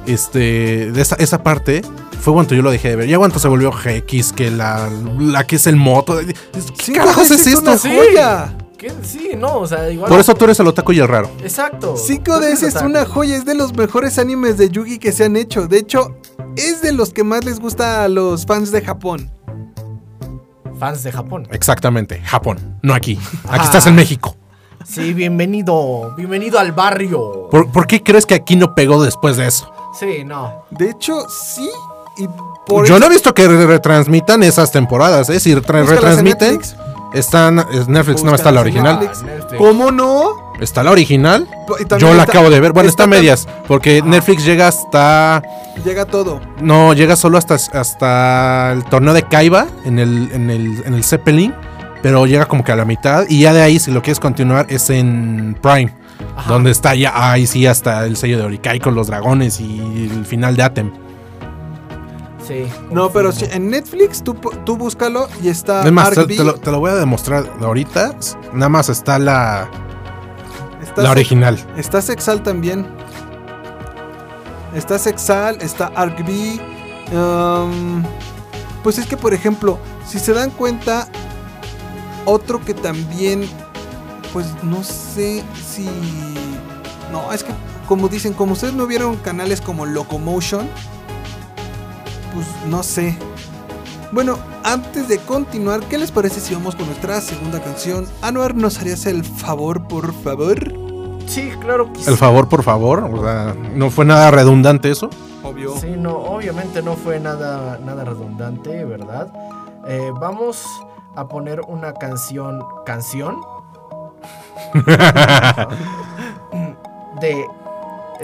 Este. De esa, esa parte. Fue cuando yo lo dejé de ver. Ya cuando se volvió GX, que la, la que es el moto. ¿Qué carajos es esto? joya. ¿Qué? Sí, no, o sea, igual. Por eso tú eres el otaku y el raro. Exacto. 5DS es una joya, es de los mejores animes de Yugi que se han hecho. De hecho, es de los que más les gusta a los fans de Japón. Fans de Japón. Exactamente. Japón. No aquí. Aquí Ah. estás en México. Sí, bienvenido. Bienvenido al barrio. ¿Por, por qué crees que aquí no pegó después de eso? Sí, no. De hecho, sí. Y por Yo eso- no he visto que re- retransmitan esas temporadas, ¿eh? Si retransmiten, Netflix. están. es Netflix no está la original. Netflix. Ah. ¿Cómo no? Está la original. Yo la está- acabo de ver. Bueno, está, a tam- medias. Porque Netflix llega hasta. Llega todo. No, llega solo hasta, hasta el torneo de Kaiba en el, en el, en el Zeppelin. Pero llega como que a la mitad. Y ya de ahí, si lo quieres continuar, es en Prime. Ajá. Donde está ya ahí sí hasta el sello de Orikai con los dragones y el final de Atem. Sí. No, pero sí, en Netflix tú, tú búscalo y está Es más, te, Arc B, te lo, te lo voy a demostrar ahorita. Nada más está la, está la Sex- original. Está Sexal también. Está Sexal, está Arc B. um, pues es que, por ejemplo, si se dan cuenta, otro que también, pues no sé si... No, es que como dicen, como ustedes no vieron canales como Locomotion, pues no sé. Bueno, antes de continuar, ¿qué les parece si vamos con nuestra segunda canción? Anuar, ¿nos harías el favor, por favor? Sí, claro que sí. El favor, por favor. O sea, no fue nada redundante eso. Obvio. Sí, no, obviamente no fue nada, nada redundante, ¿verdad? Eh, vamos a poner una canción, canción de,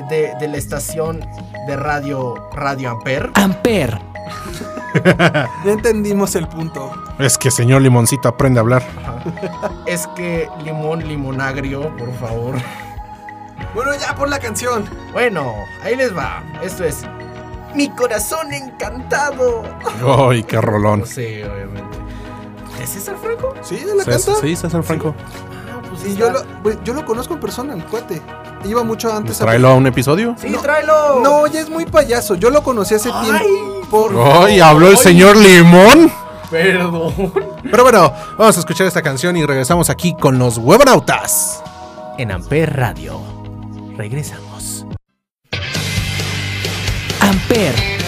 de, de la estación de radio Radio Amper. Amper. Ya entendimos el punto. Es que señor Limoncito aprende a hablar. Es que limón, limonagrio, por favor. Bueno, ya por la canción. Bueno, ahí les va. Esto es Mi corazón encantado. Ay, qué rolón. Sí, obviamente. ¿Es César Franco? Sí, la Sí, canta. sí, César Franco. Pues Y está. yo lo, pues, yo lo conozco en persona, el cuate. Iba mucho antes a- Tráelo a un episodio. Sí, No. tráelo. No, ya es muy payaso. Yo lo conocí hace Ay, tiempo. Por... Ay, habló el Ay. señor Limón. Perdón. Pero bueno, vamos a escuchar esta canción y regresamos aquí con los huevonautas. En Amper Radio. Regresamos. Amper.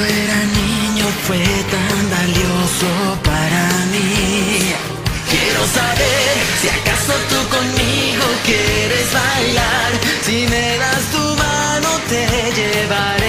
Cuando era niño fue tan valioso para mí. Quiero saber si acaso tú conmigo quieres bailar. Si me das tu mano te llevaré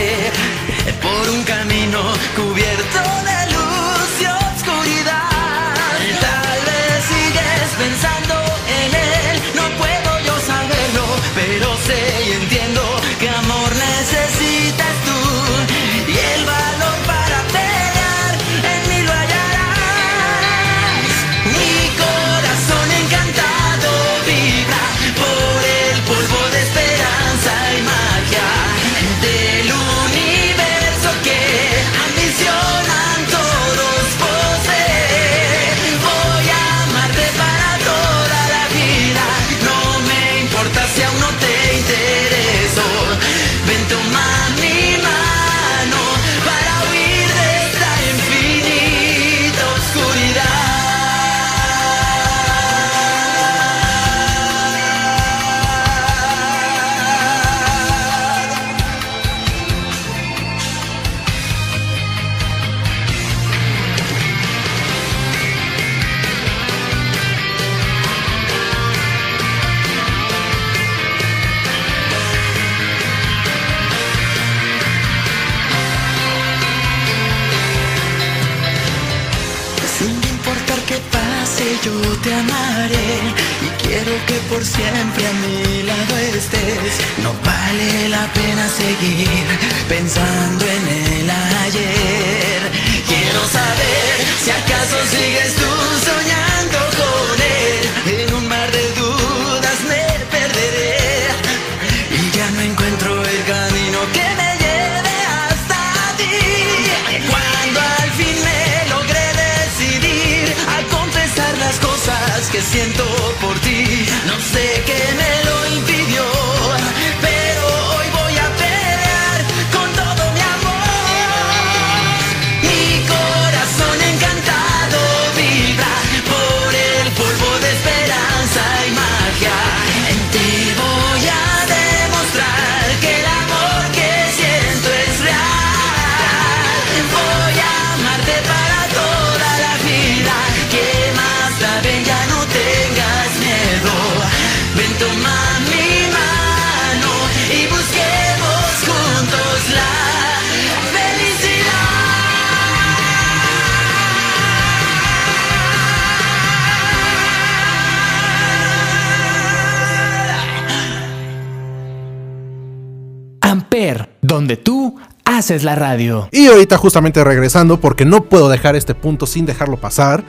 donde tú haces la radio. Y ahorita justamente regresando, porque no puedo dejar este punto sin dejarlo pasar.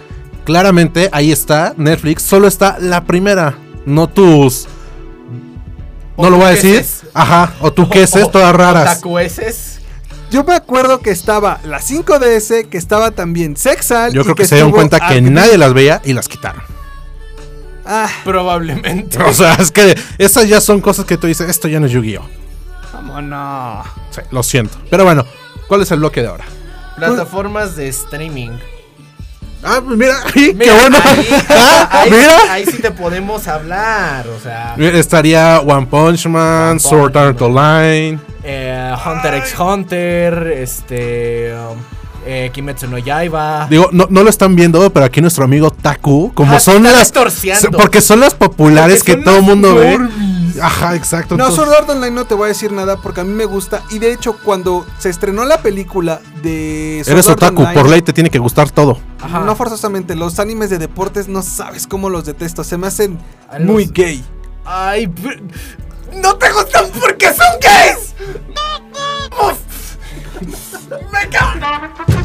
Claramente ahí está Netflix, solo está la primera, no tus... No lo voy a decir. Ajá, o tu queses todas raras. Tacueces. Yo me acuerdo que estaba la 5DS, que estaba también Sexal. Yo y creo que se dieron cuenta que Arctic- nadie las veía y las quitaron. Ah, Probablemente. O sea, es que esas ya son cosas que tú dices, esto ya no es Yu-Gi-Oh! Vámonos. Sí, lo siento. Pero bueno, ¿cuál es el bloque de ahora? Plataformas de streaming. Ah, pues mira, qué Mira, bueno. Ahí, Ah, ahí- mira. ahí sí te podemos hablar. O sea, Estaría One Punch Man, One Sword Punch Art Online. eh, Hunter x Hunter, este. um, eh, Kimetsu no Yaiba. Digo, no, no lo están viendo, pero aquí nuestro amigo Taku, como Ah, son las. Porque son las populares Porque que todo el mundo ve. Ajá, exacto. No, entonces- Sword Art Online no te voy a decir nada porque a mí me gusta. Y de hecho, cuando se estrenó la película de Sword Eres Art otaku, Online, por ley te tiene que gustar todo. Ajá. No forzosamente, los animes de deportes no sabes cómo los detesto. Se me hacen los- muy gay. Ay, pero- no te gustan porque son gays. Me cago.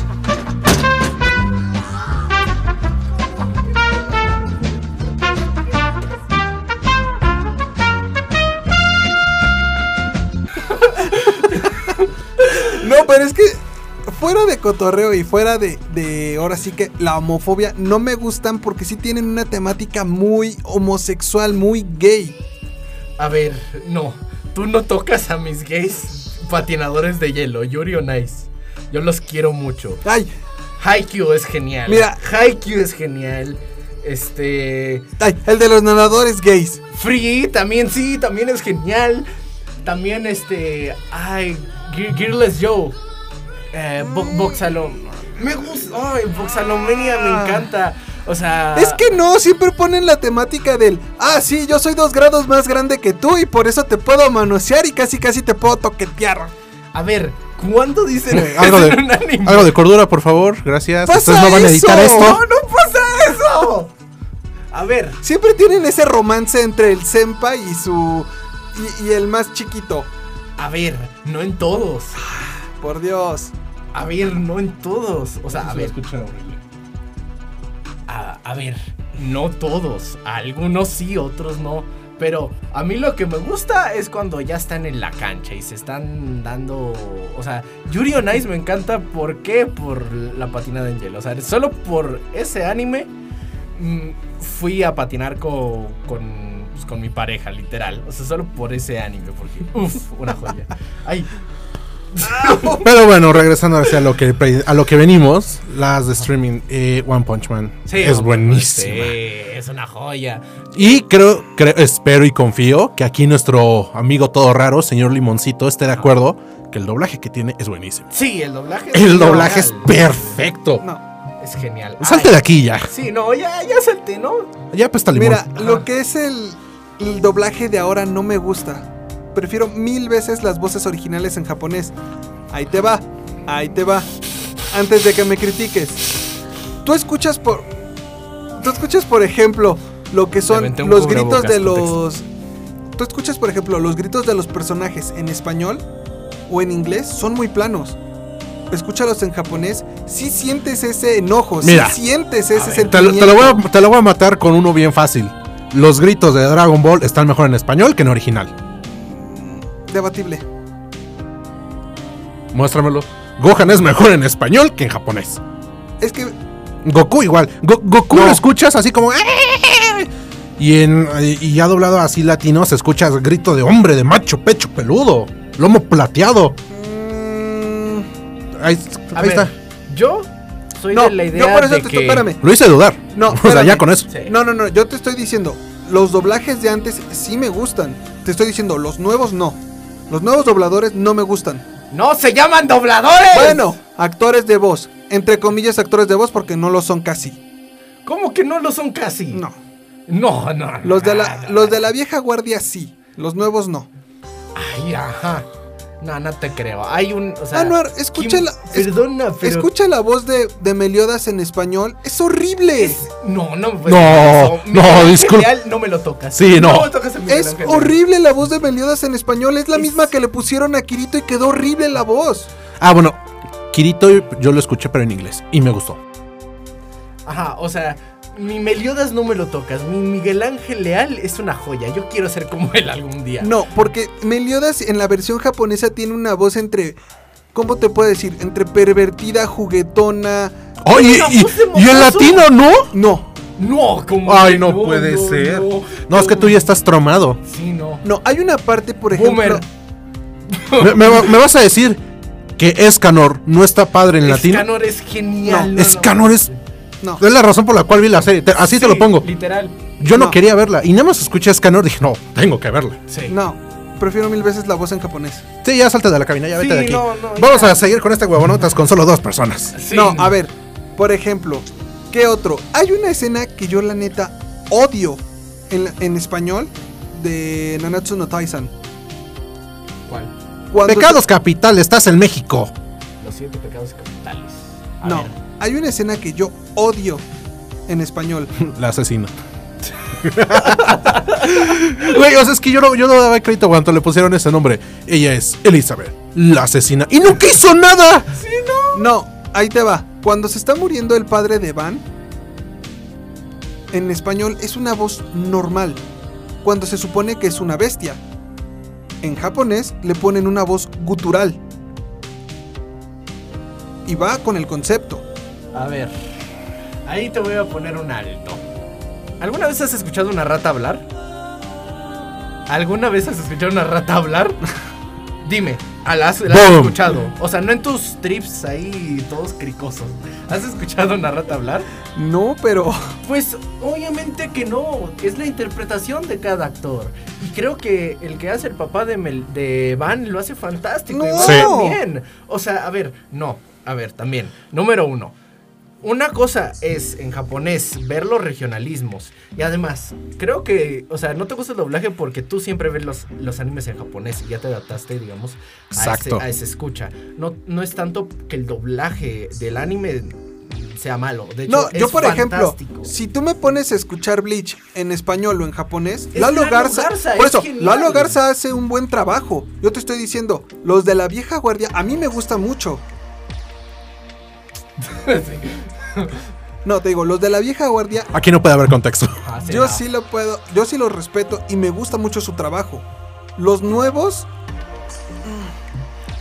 No, pero es que fuera de cotorreo y fuera de, de ahora sí que la homofobia no me gustan porque sí tienen una temática muy homosexual, muy gay. A ver, no. Tú no tocas a mis gays patinadores de hielo, Yuri on Ice. Yo los quiero mucho. Ay, Haikyuu es genial. Mira. Haikyuu es genial. Este. ay, el de los nadadores gays. Free también, sí, también es genial. También este. Ay, Ge- Gearless Joe. Eh, Bo- Boxalo. Me gusta. Ay, Boxalomania me encanta. O sea. Es que no, siempre ponen la temática del, ah, sí, yo soy dos grados más grande que tú y por eso te puedo manosear y casi casi te puedo toquetear. A ver, ¿cuándo dicen Eh, algo, de, eso en un anime? algo de cordura, por favor. Gracias. ¡Pasa Ustedes no van a editar eso! esto. ¡No, no pasa eso! A ver, Siempre tienen ese romance entre el senpai y su... y, y el más chiquito. A ver, no en todos. Por Dios. A ver, no en todos. O sea, a ver. A, a ver, no todos. Algunos sí, otros no. Pero a mí lo que me gusta es cuando ya están en la cancha y se están dando. O sea, Yuri on Ice me encanta. ¿Por qué? Por la patinada en hielo. O sea, solo por ese anime mm, fui a patinar con, con, pues, con mi pareja, literal. O sea, solo por ese anime. Porque, uff, una joya. Ay, Pero bueno, regresando hacia lo que, a lo que venimos, las de streaming, eh, One Punch Man sí, es buenísima. Sí, es una joya. Y creo, creo, espero y confío que aquí nuestro amigo todo raro, señor Limoncito, esté de acuerdo que el doblaje que tiene es buenísimo. Sí, el doblaje. El doblaje es perfecto. No. Es genial. Salte Ay, de aquí ya. Sí, no, ya, ya salté, ¿no? Ya pues está limón. Mira, lo que es el, el doblaje de ahora no me gusta. Prefiero mil veces las voces originales en japonés. Ahí te va, ahí te va. Antes de que me critiques. tú escuchas por. Tú escuchas, por ejemplo, lo que son los gritos de los. Tú escuchas, por ejemplo, los gritos de los personajes en español o en inglés son muy planos. Escúchalos en japonés, sí sientes ese enojo, sí sientes ese Te, lo- sentimiento. te lo voy a, te lo voy a matar con uno bien fácil. Los gritos de Dragon Ball están mejor en español que en original. Debatible. Muéstramelo. Gohan es mejor en español que en japonés. Es que Goku igual. Go- Goku No. lo escuchas así como. Y, en, y ya doblado así latino se escucha grito de hombre, de macho, pecho peludo, lomo plateado. mm, Ahí, está. Yo soy no, de la idea yo por eso de te que... estoy, espérame. Lo hice dudar. No, o sea, espérame. ya con eso. Sí. No, no, no, yo te estoy diciendo, los doblajes de antes sí me gustan. Te estoy diciendo, los nuevos no. Los nuevos dobladores no me gustan. ¡No se llaman dobladores! Bueno, actores de voz. Entre comillas, actores de voz porque no lo son casi. ¿Cómo que no lo son casi? No. No, no. no, Los de la, no. los de la vieja guardia sí. Los nuevos no. Ay, ajá. No, no te creo. Hay un. O sea, Anuar, escucha ¿quién- la- es- Perdona, pero. Escucha la voz de, de Meliodas en español. Es horrible. es- No, no. me No, eso. no, Ángel disculpa. No me lo tocas. Sí, no. me tocas Miguel Es Ángel horrible la voz de Meliodas en español. Es la Es- misma que le pusieron a Kirito y quedó horrible la voz. Ah, bueno. Kirito yo lo escuché pero en inglés y me gustó. Ajá, o sea. Mi Meliodas no me lo tocas. Mi Miguel Ángel Leal es una joya. Yo quiero ser como él algún día. No, porque Meliodas en la versión japonesa tiene una voz entre. ¿Cómo te puedo decir? Entre pervertida, juguetona. Oye, y, y el latino no? No, No, como. Ay, que no, puede no, ser. No, No, es que tú ya estás tromado. Sí, no. no. Hay una parte, por ejemplo. Boomer. me, me- me vas a decir que Escanor no está padre en latino? Escanor es genial. No, Escanor es- No. Es la razón por la cual vi la serie. Te- así te lo pongo. Literal. Yo no, No. quería verla. Y nada más escuché a Escanor dije, no, tengo que verla. Sí. No. Prefiero mil veces la voz en japonés. Sí, ya salte de la cabina, ya vete Sí, de aquí. no, no, Vamos ya. a seguir con este huevonotas con solo dos personas. Sí. No, a ver. Por ejemplo, ¿qué otro? Hay una escena que yo la neta odio en, en español de Nanatsu no Taisan. ¿Cuál? Cuando Pecados capital, estás en México. Los siete pecados capitales. A No, ver. Hay una escena que yo odio en español. La asesina. Güey, o sea, es que yo no, yo no daba crédito cuando le pusieron ese nombre. Ella es Elizabeth, la asesina. ¡Y nunca hizo nada! No, ahí te va. Cuando se está muriendo el padre de Van, en español es una voz normal. Cuando se supone que es una bestia. En japonés le ponen una voz gutural. Y va con el concepto. A ver. Ahí te voy a poner un alto. ¿Alguna vez has escuchado una rata hablar? ¿Alguna vez has escuchado una rata hablar? Dime, ¿la has, la has escuchado? O sea, no en tus trips ahí todos cricosos. ¿Has escuchado una rata hablar? No, pero. Pues obviamente que no, es la interpretación de cada actor. Y creo que el que hace el papá de, Mel- de Van lo hace fantástico. y No. va Sí. muy bien. O sea, a ver, no, a ver, también. Número uno. Una cosa es en japonés ver los regionalismos. Y además, creo que, o sea, no te gusta el doblaje porque tú siempre ves los, los animes en japonés y ya te adaptaste, digamos, a ese, a ese escucha. No, no es tanto que el doblaje del anime sea malo. De hecho, No, yo es por fantástico. ejemplo, si tú me pones a escuchar Bleach en español o en japonés, Es Lalo Lalo Garza, Garza, por es eso, genial. Lalo Garza hace un buen trabajo. Yo te estoy diciendo, los de la vieja guardia a mí me gusta mucho. No, te digo, los de la vieja guardia Aquí no puede haber contexto. Ah, yo no. sí lo puedo, yo sí los respeto y me gusta mucho su trabajo. Los nuevos,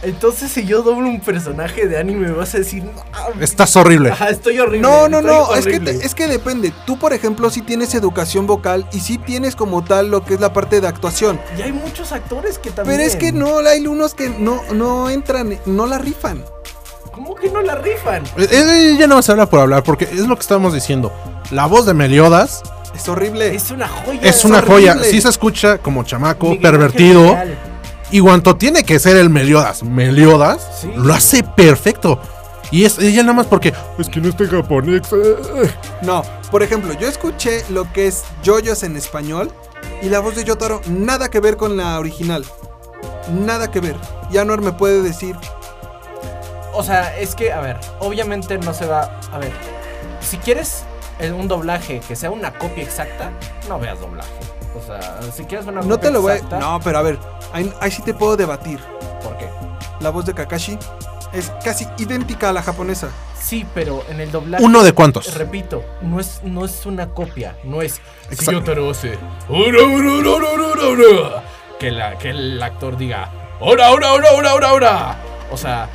Entonces, si yo doblo un personaje de anime, me vas a decir, no, Estás horrible. ajá, estoy horrible. no, no, no, es que, horrible". te- es que depende. Tú, por ejemplo, sí tienes educación vocal y sí tienes como tal lo que es la parte de actuación. Y hay muchos actores que también. Pero es que no, hay unos que no, no entran, no la rifan. ¿Cómo que no la rifan? Eh, eh, ya no se habla por hablar, porque es lo que estamos diciendo. La voz de Meliodas Es horrible. Es una joya. es una horrible. joya. Sí se escucha como chamaco, Miguel pervertido. Y cuanto tiene que ser el Meliodas, Meliodas, Sí. lo hace perfecto. Y es ella nada más porque es que no está en japonés. eh". No, por ejemplo, yo escuché lo que es Yoyos en español y la voz de Yotaro nada que ver con la original. Nada que ver. Yanor me puede decir, O sea, es que, a ver, obviamente no se va. A ver, si quieres un doblaje que sea una copia exacta, no veas doblaje. O sea, si quieres una No copia te lo voy a... No, pero a ver, ahí, ahí sí te puedo debatir. ¿por qué? La voz de Kakashi es casi idéntica a la japonesa. Sí, pero en el doblaje. ¿Uno de cuántos? Repito, no es, no es una copia, no es. Exacto. Si Yotaro hace. "Ora, ora, ora, ora, ora, ora", Que, la, que el actor diga. ¡Ora, ora, ora, ora, ora, ora! O sea,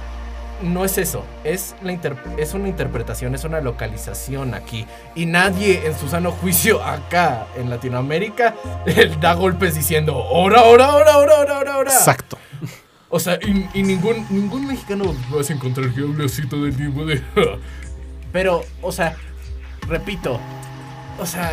no es eso. Es, la inter- es una interpretación, es una localización aquí. Y nadie en su sano juicio acá en Latinoamérica da golpes diciendo. ¡Ora, ora, ora, ora, ora, ora, ora! Exacto. O sea, y, y ningún, ningún mexicano vas a encontrar que hable así todo el tiempo de... Pero, o sea, repito, o sea,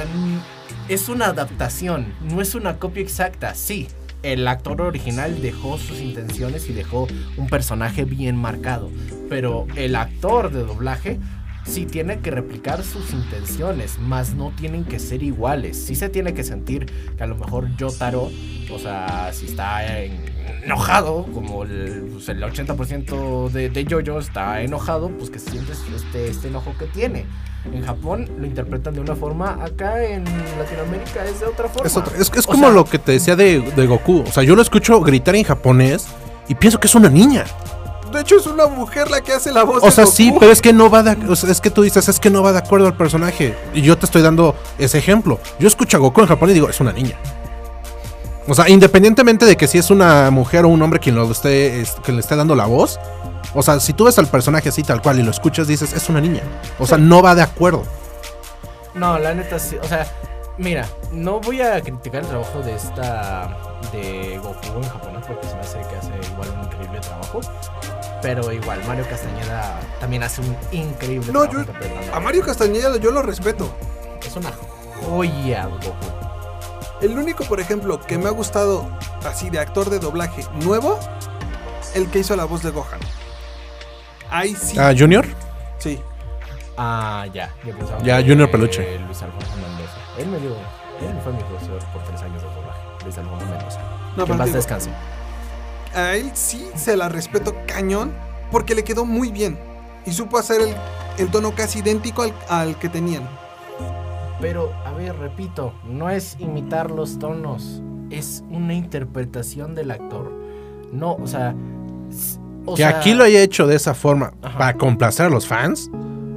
es una adaptación, no es una copia exacta, sí. El actor original dejó sus intenciones y dejó un personaje bien marcado. Pero el actor de doblaje sí tiene que replicar sus intenciones, más no tienen que ser iguales. Sí se tiene que sentir que a lo mejor Yotaro, o sea, si está en- enojado, como el, pues, el 80% de, de Jojo está enojado, pues que sientes este, este enojo que tiene. En Japón lo interpretan de una forma, acá en Latinoamérica es de otra forma. Es, otra- es- es como sea, lo que te decía de, de Goku. O sea, yo lo escucho gritar en japonés y pienso que es una niña. De hecho, es una mujer la que hace la voz O de sea, Goku. sí, pero es que no va de, o sea, es que tú dices, es que no va de acuerdo al personaje. Y yo te estoy dando ese ejemplo. Yo escucho a Goku en japonés y digo, es una niña. O sea, independientemente de que si es una mujer o un hombre quien lo esté, es- que le esté dando la voz. O sea, si tú ves al personaje así tal cual y lo escuchas, dices, es una niña. O sea, no va de acuerdo. No, la neta sí. O sea, mira, no voy a criticar el trabajo de esta. de Goku en japonés porque se me hace que hace igual un increíble trabajo. Pero igual, Mario Castañeda también hace un increíble No, trabajo yo- interpretando. A Mario Castañeda yo lo respeto. Es una joya, Goku. El único, por ejemplo, que me ha gustado así de actor de doblaje nuevo, el que hizo la voz de Gohan. Ahí sí. Ah, Junior. Sí. Ah, ya. Yo pensaba Ya, que, Junior Peluche. eh, Luis Alfonso Mendoza. Él me dio. Él fue mi profesor por tres años de doblaje. Luis Alfonso Mendoza. No, que pero en paz digo, descanse. a él sí se la respeto cañón porque le quedó muy bien. Y supo hacer el, el tono casi idéntico al, al que tenían. Pero, a ver, repito, no es imitar los tonos, es una interpretación del actor. No, o sea. o que sea- aquí lo haya hecho de esa forma Ajá. para complacer a los fans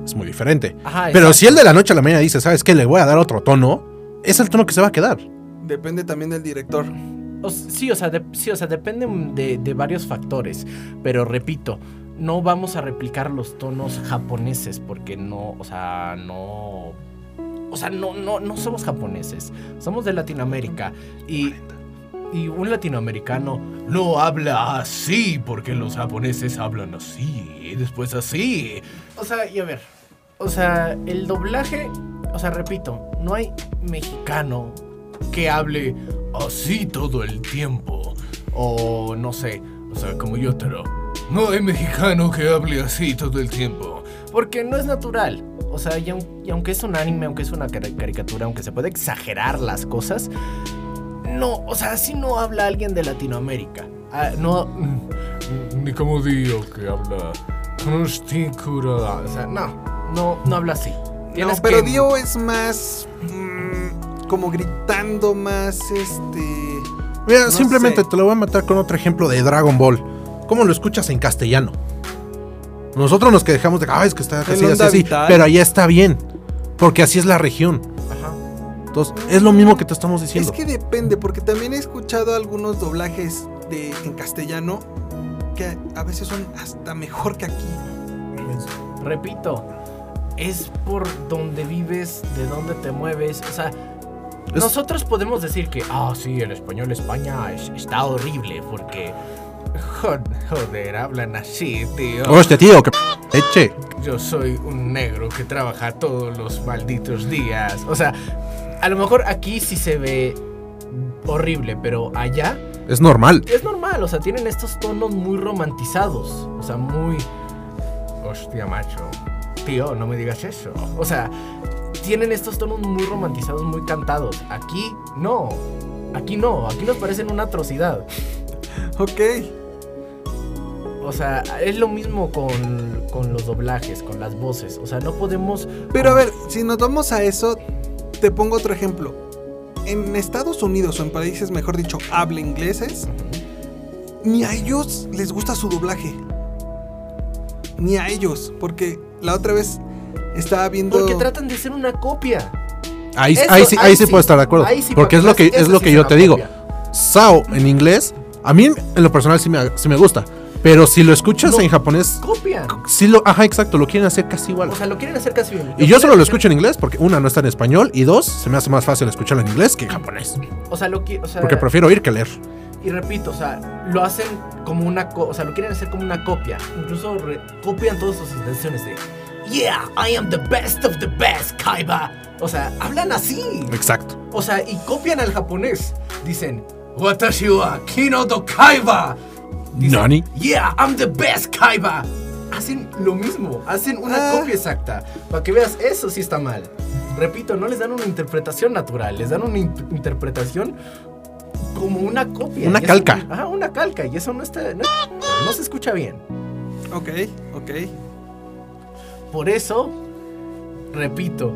es muy diferente. Ajá, Pero si él de la noche a la mañana dice, ¿sabes qué? Le voy a dar otro tono, es el tono que se va a quedar. Depende también del director. O sí, o sea, de- sí, o sea, depende de, de varios factores. Pero repito, no vamos a replicar los tonos japoneses porque no, o sea, no. O sea, no, no, no somos japoneses. Somos de Latinoamérica. Y, y un latinoamericano no habla así porque los japoneses hablan así y después así. O sea, y a ver. O sea, el doblaje. O sea, repito, no hay mexicano que hable así todo el tiempo. O no sé, o sea, como Yotaro. No hay mexicano que hable así todo el tiempo. Porque no es natural. O sea, y, aun- y aunque es un anime, aunque es una cari- caricatura, aunque se puede exagerar las cosas, no, o sea, así no habla alguien de Latinoamérica. Ah, no, mm, ni como digo que habla. O sea, no, no, no habla así. No, Tienes pero que- Dio es más. mm, como gritando, más este. Mira, No simplemente sé. te lo voy a matar con otro ejemplo de Dragon Ball. ¿Cómo lo escuchas en castellano? Nosotros nos quejamos de, ah, es que está así, así, así", pero allá está bien, porque así es la región. Ajá. Entonces, es lo mismo que te estamos diciendo. Es que depende, porque también he escuchado algunos doblajes de, en castellano que a veces son hasta mejor que aquí. Repito, es por donde vives, de dónde te mueves. O sea, Es- nosotros podemos decir que, ah, sí, el español España es- está horrible porque. Jod- Joder, hablan así, tío. Hostia, tío, que eche. Yo soy un negro que trabaja todos los malditos días. O sea, a lo mejor aquí sí se ve horrible, pero allá Es normal. es normal, o sea, tienen estos tonos muy romantizados. O sea, muy. Hostia, macho. Tío, no me digas eso. O sea, tienen estos tonos muy romantizados, muy cantados. Aquí no. Aquí no. Aquí nos parecen una atrocidad. Ok. O sea, es lo mismo con, con los doblajes, con las voces. O sea, no podemos. Pero a ver, si nos vamos a eso, te pongo otro ejemplo. En Estados Unidos o en países, mejor dicho, habla ingleses, ni a ellos les gusta su doblaje. Ni a ellos, porque la otra vez estaba viendo... Porque tratan de ser una copia. Ahí, Eso, ahí sí, ahí ahí sí sí. puedo estar de acuerdo. Ahí sí, porque es lo que, es lo sí que es yo te digo. Sao en inglés, a mí en lo personal sí me, sí me gusta. Pero si lo escuchas No. en japonés, Copian. sí lo, ajá, exacto, lo quieren hacer casi igual. O sea, lo quieren hacer casi bien. y yo solo lo escucho en inglés porque una no está en español y dos se me hace más fácil escucharlo en inglés que en japonés. O sea, lo que. O sea, Porque prefiero oír que leer. Y repito, o sea, lo hacen como una. co- O sea, lo quieren hacer como una copia. Incluso copian todas sus intenciones de. Yeah, I am the best of the best, Kaiba. O sea, hablan así. Exacto. O sea, y copian al japonés. Dicen, Watashi wa Kino to Kaiba. Dicen, Nani. Yeah, I'm the best Kaiba. Hacen lo mismo, hacen una Ah. copia exacta. Para que veas, eso sí está mal. Repito, no les dan una interpretación natural, les dan una in- interpretación como una copia. Una Y eso- calca. Ajá, una calca. Y eso no está. No, no se escucha bien. Ok, ok. Por eso, repito,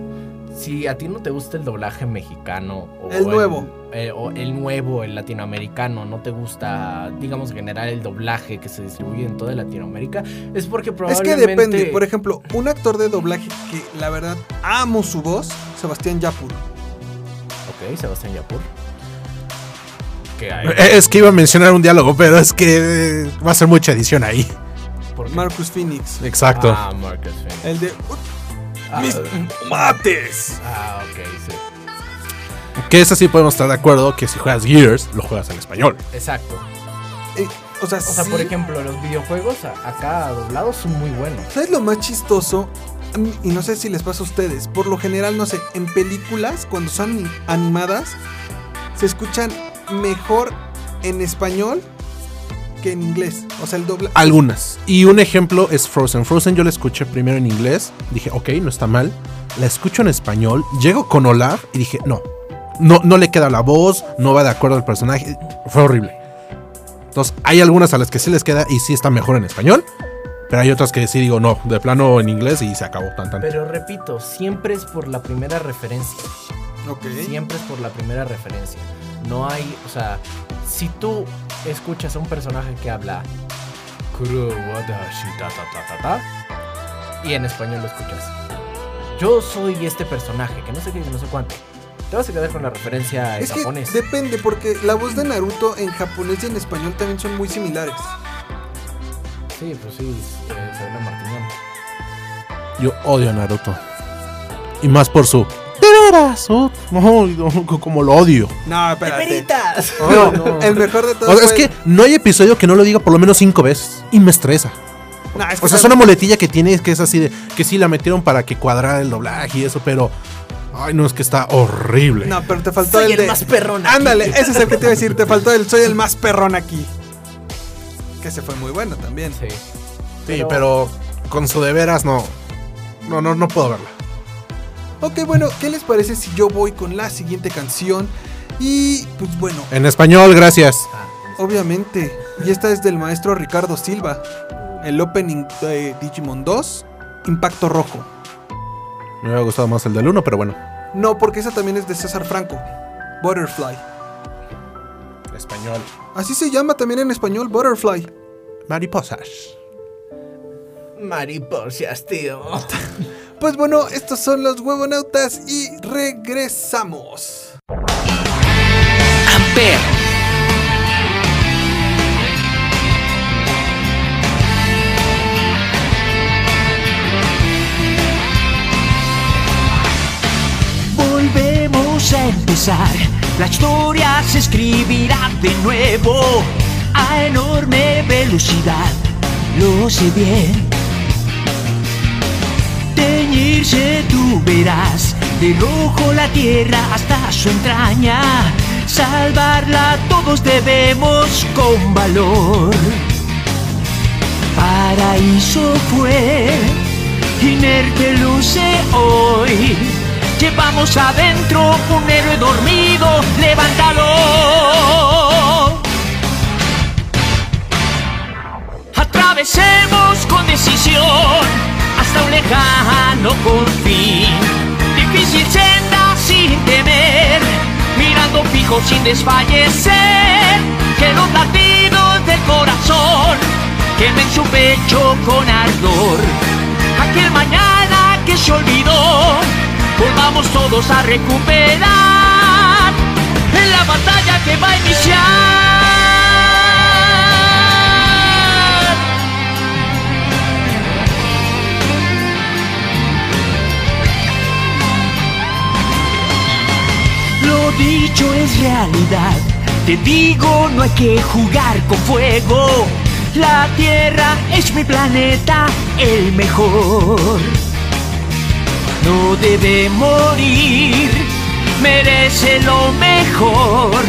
si a ti no te gusta el doblaje mexicano o El nuevo. eh, o el nuevo, el latinoamericano, no te gusta, digamos, en general el doblaje que se distribuye en toda Latinoamérica, es porque Es probablemente... que depende. Por ejemplo, un actor de doblaje que la verdad amo su voz, Sebastián Yapur. Ok, Sebastián Yapur. Que hay, Eh, Es que iba a mencionar un diálogo, pero es que eh, va a ser mucha edición ahí. Marcus Phoenix. Exacto. Ah, Marcus Phoenix. El de... Ah, ¡Mis mates! ah, ok, sí. Que eso sí podemos estar de acuerdo que si juegas Gears, lo juegas en español. Exacto. Eh, o sea, O sea, sí. por ejemplo, los videojuegos acá doblados son muy buenos. ¿Sabes lo más chistoso? Y no sé si les pasa a ustedes. Por lo general, no sé, en películas, cuando son ani- animadas, se escuchan mejor en español que en inglés. O sea, el dobla. Algunas. Y un ejemplo es Frozen. Frozen yo la escuché primero en inglés. Dije, ok, no está mal. La escucho en español. Llego con Olaf y dije, no. No, no le queda la voz, no va de acuerdo al personaje. Fue horrible. Entonces, hay algunas a las que sí les queda y sí está mejor en español. Pero hay otras que sí digo, no, de plano en inglés y se acabó tan tan. Pero repito, siempre es por la primera referencia. Ok. Siempre es por la primera referencia. No hay, o sea, si tú escuchas a un personaje que habla y en español lo escuchas. Yo soy este personaje, que no sé qué, que no sé cuánto. Te vas a quedar con la referencia en Es que japonés. depende, porque la voz de Naruto en japonés y en español también son muy similares. Sí, pues sí, se habla martiñón. Yo odio a Naruto. Y más por su. Oh, no, no, como lo odio. No, espérate. ¡Peritas! No, no, El mejor de todos. O sea, es que no hay episodio que no lo diga por lo menos cinco veces. Y me estresa. Es que O sea, es una muletilla que tiene que es así de que sí la metieron para que cuadrara el doblaje y eso, pero ay, no es que está horrible. No, pero te faltó Soy el, el de. más perrón aquí. Ándale, ese es el que te iba a decir. Te faltó el soy el más perrón aquí. Que se fue muy bueno también. Sí. sí, pero con su de veras no. No, no, no puedo verla. Ok, bueno, ¿qué les parece si yo voy con la siguiente canción? Y pues bueno, En español, gracias. Ah, obviamente. Y esta es del maestro Ricardo Silva. El opening de Digimon 2, Impacto Rojo. Me hubiera gustado más el del 1, pero bueno. No, porque esa también es de César Franco. Butterfly. Español. Así se llama también en español, Butterfly. Mariposas. Mariposas, tío. Pues bueno, estos son los huevonautas y regresamos. Amper. Volvemos a empezar, la historia se escribirá de nuevo a enorme velocidad, lo sé bien. Teñirse tú verás, de rojo la tierra hasta su entraña, salvarla todos debemos con valor. Paraíso fue, inerte luce hoy. Llevamos adentro un héroe dormido, levántalo. Atravesemos con decisión hasta un lejano confín. Difícil senda sin temer, mirando fijo sin desfallecer. Que los latidos del corazón quemen su pecho con ardor. Aquel mañana que se olvidó, volvamos todos a recuperar en la batalla que va a iniciar. Lo dicho es realidad. Te digo, no hay que jugar con fuego. La Tierra es mi planeta, el mejor. No debe morir, merece lo mejor.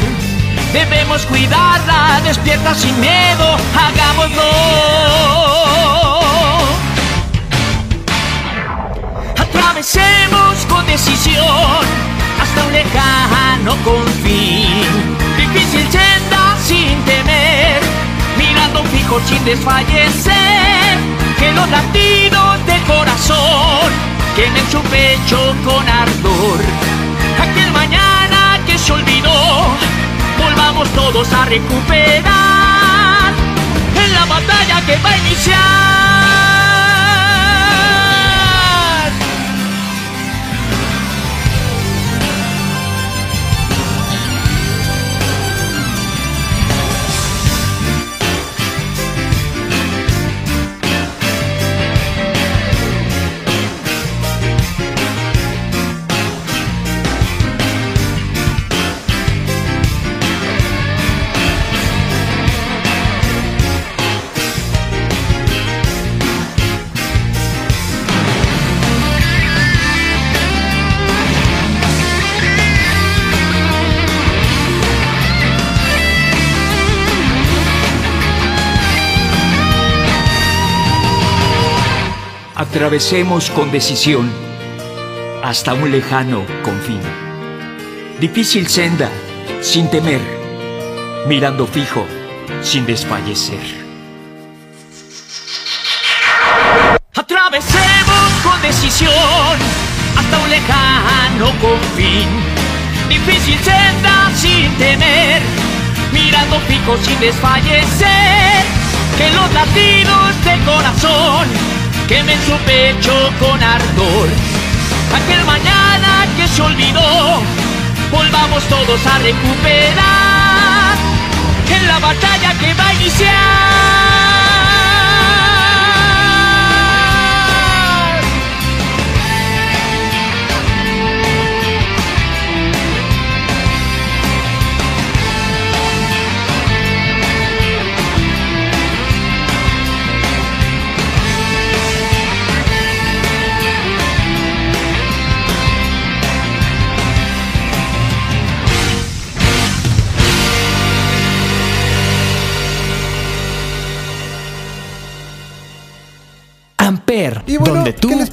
Debemos cuidarla, despierta sin miedo, hagámoslo. Atravesemos con decisión hasta un lejano confín. Difícil senda sin temer, mirando fijo sin desfallecer. Que los latidos del corazón quemen su pecho con ardor. Aquel mañana que se olvidó, volvamos todos a recuperar en la batalla que va a iniciar. Atravesemos con decisión hasta un lejano confín. Difícil senda, sin temer, mirando fijo, sin desfallecer. Atravesemos con decisión hasta un lejano confín. Difícil senda sin temer, mirando fijo sin desfallecer. Que los latidos del corazón quemen su pecho con ardor. Aquel mañana que se olvidó, volvamos todos a recuperar en la batalla que va a iniciar.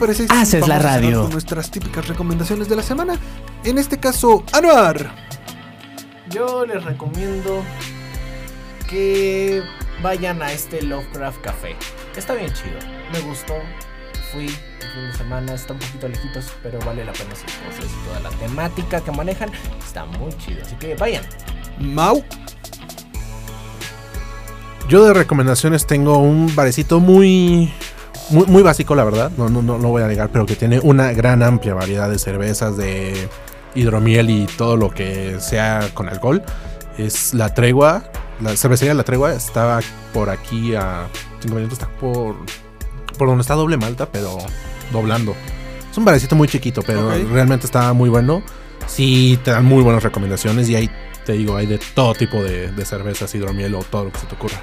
Parece si haces la radio. con nuestras típicas recomendaciones de la semana? En este caso, Anuar. Yo les recomiendo que vayan a este Lovecraft Café. Está bien chido. Me gustó. Fui el fin de semana. Está un poquito lejitos, pero vale la pena sus cosas y toda la temática que manejan. Está muy chido. Así que vayan. Mau. Yo de recomendaciones tengo un barecito muy, muy, muy básico, la verdad. No, no, no lo voy a negar, pero que tiene una gran amplia variedad de cervezas, de hidromiel y todo lo que sea con alcohol. Es La Tregua. La cervecería La Tregua está por aquí a 5 minutos. Está por, por donde está doble malta, pero doblando. Es un barecito muy chiquito, pero realmente está muy bueno. Sí, te dan muy buenas recomendaciones y ahí te digo, hay de todo tipo de, de cervezas, hidromiel o todo lo que se te ocurra.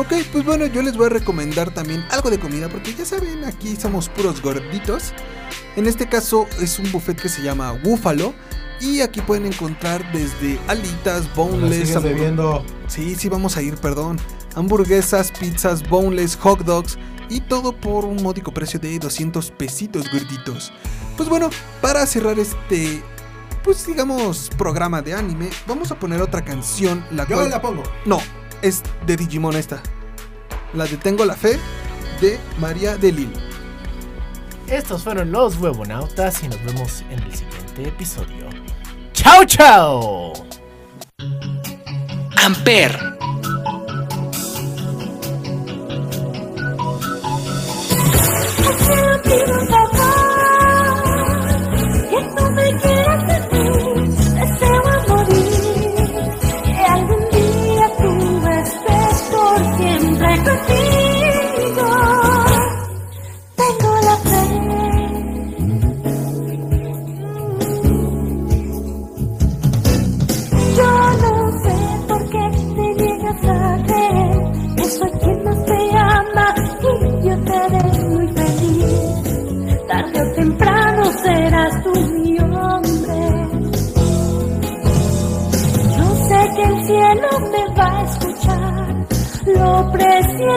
Ok, pues bueno, yo les voy a recomendar también algo de comida porque ya saben, aquí somos puros gorditos. En este caso es un buffet que se llama Búfalo y aquí pueden encontrar desde alitas, boneless, bebiendo. Sí, sí, vamos a ir, perdón. Hamburguesas, pizzas, boneless, hot dogs y todo por un módico precio de 200 pesitos gorditos. Pues bueno, para cerrar este, pues digamos, programa de anime, vamos a poner otra canción, la cual... pongo. No, es de Digimon esta. La de Tengo la Fe de María de Lille. Estos fueron los huevonautas y nos vemos en el siguiente episodio. ¡Chao, chao! Amper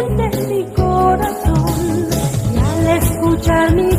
mi corazón y al escuchar mi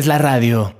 es la radio.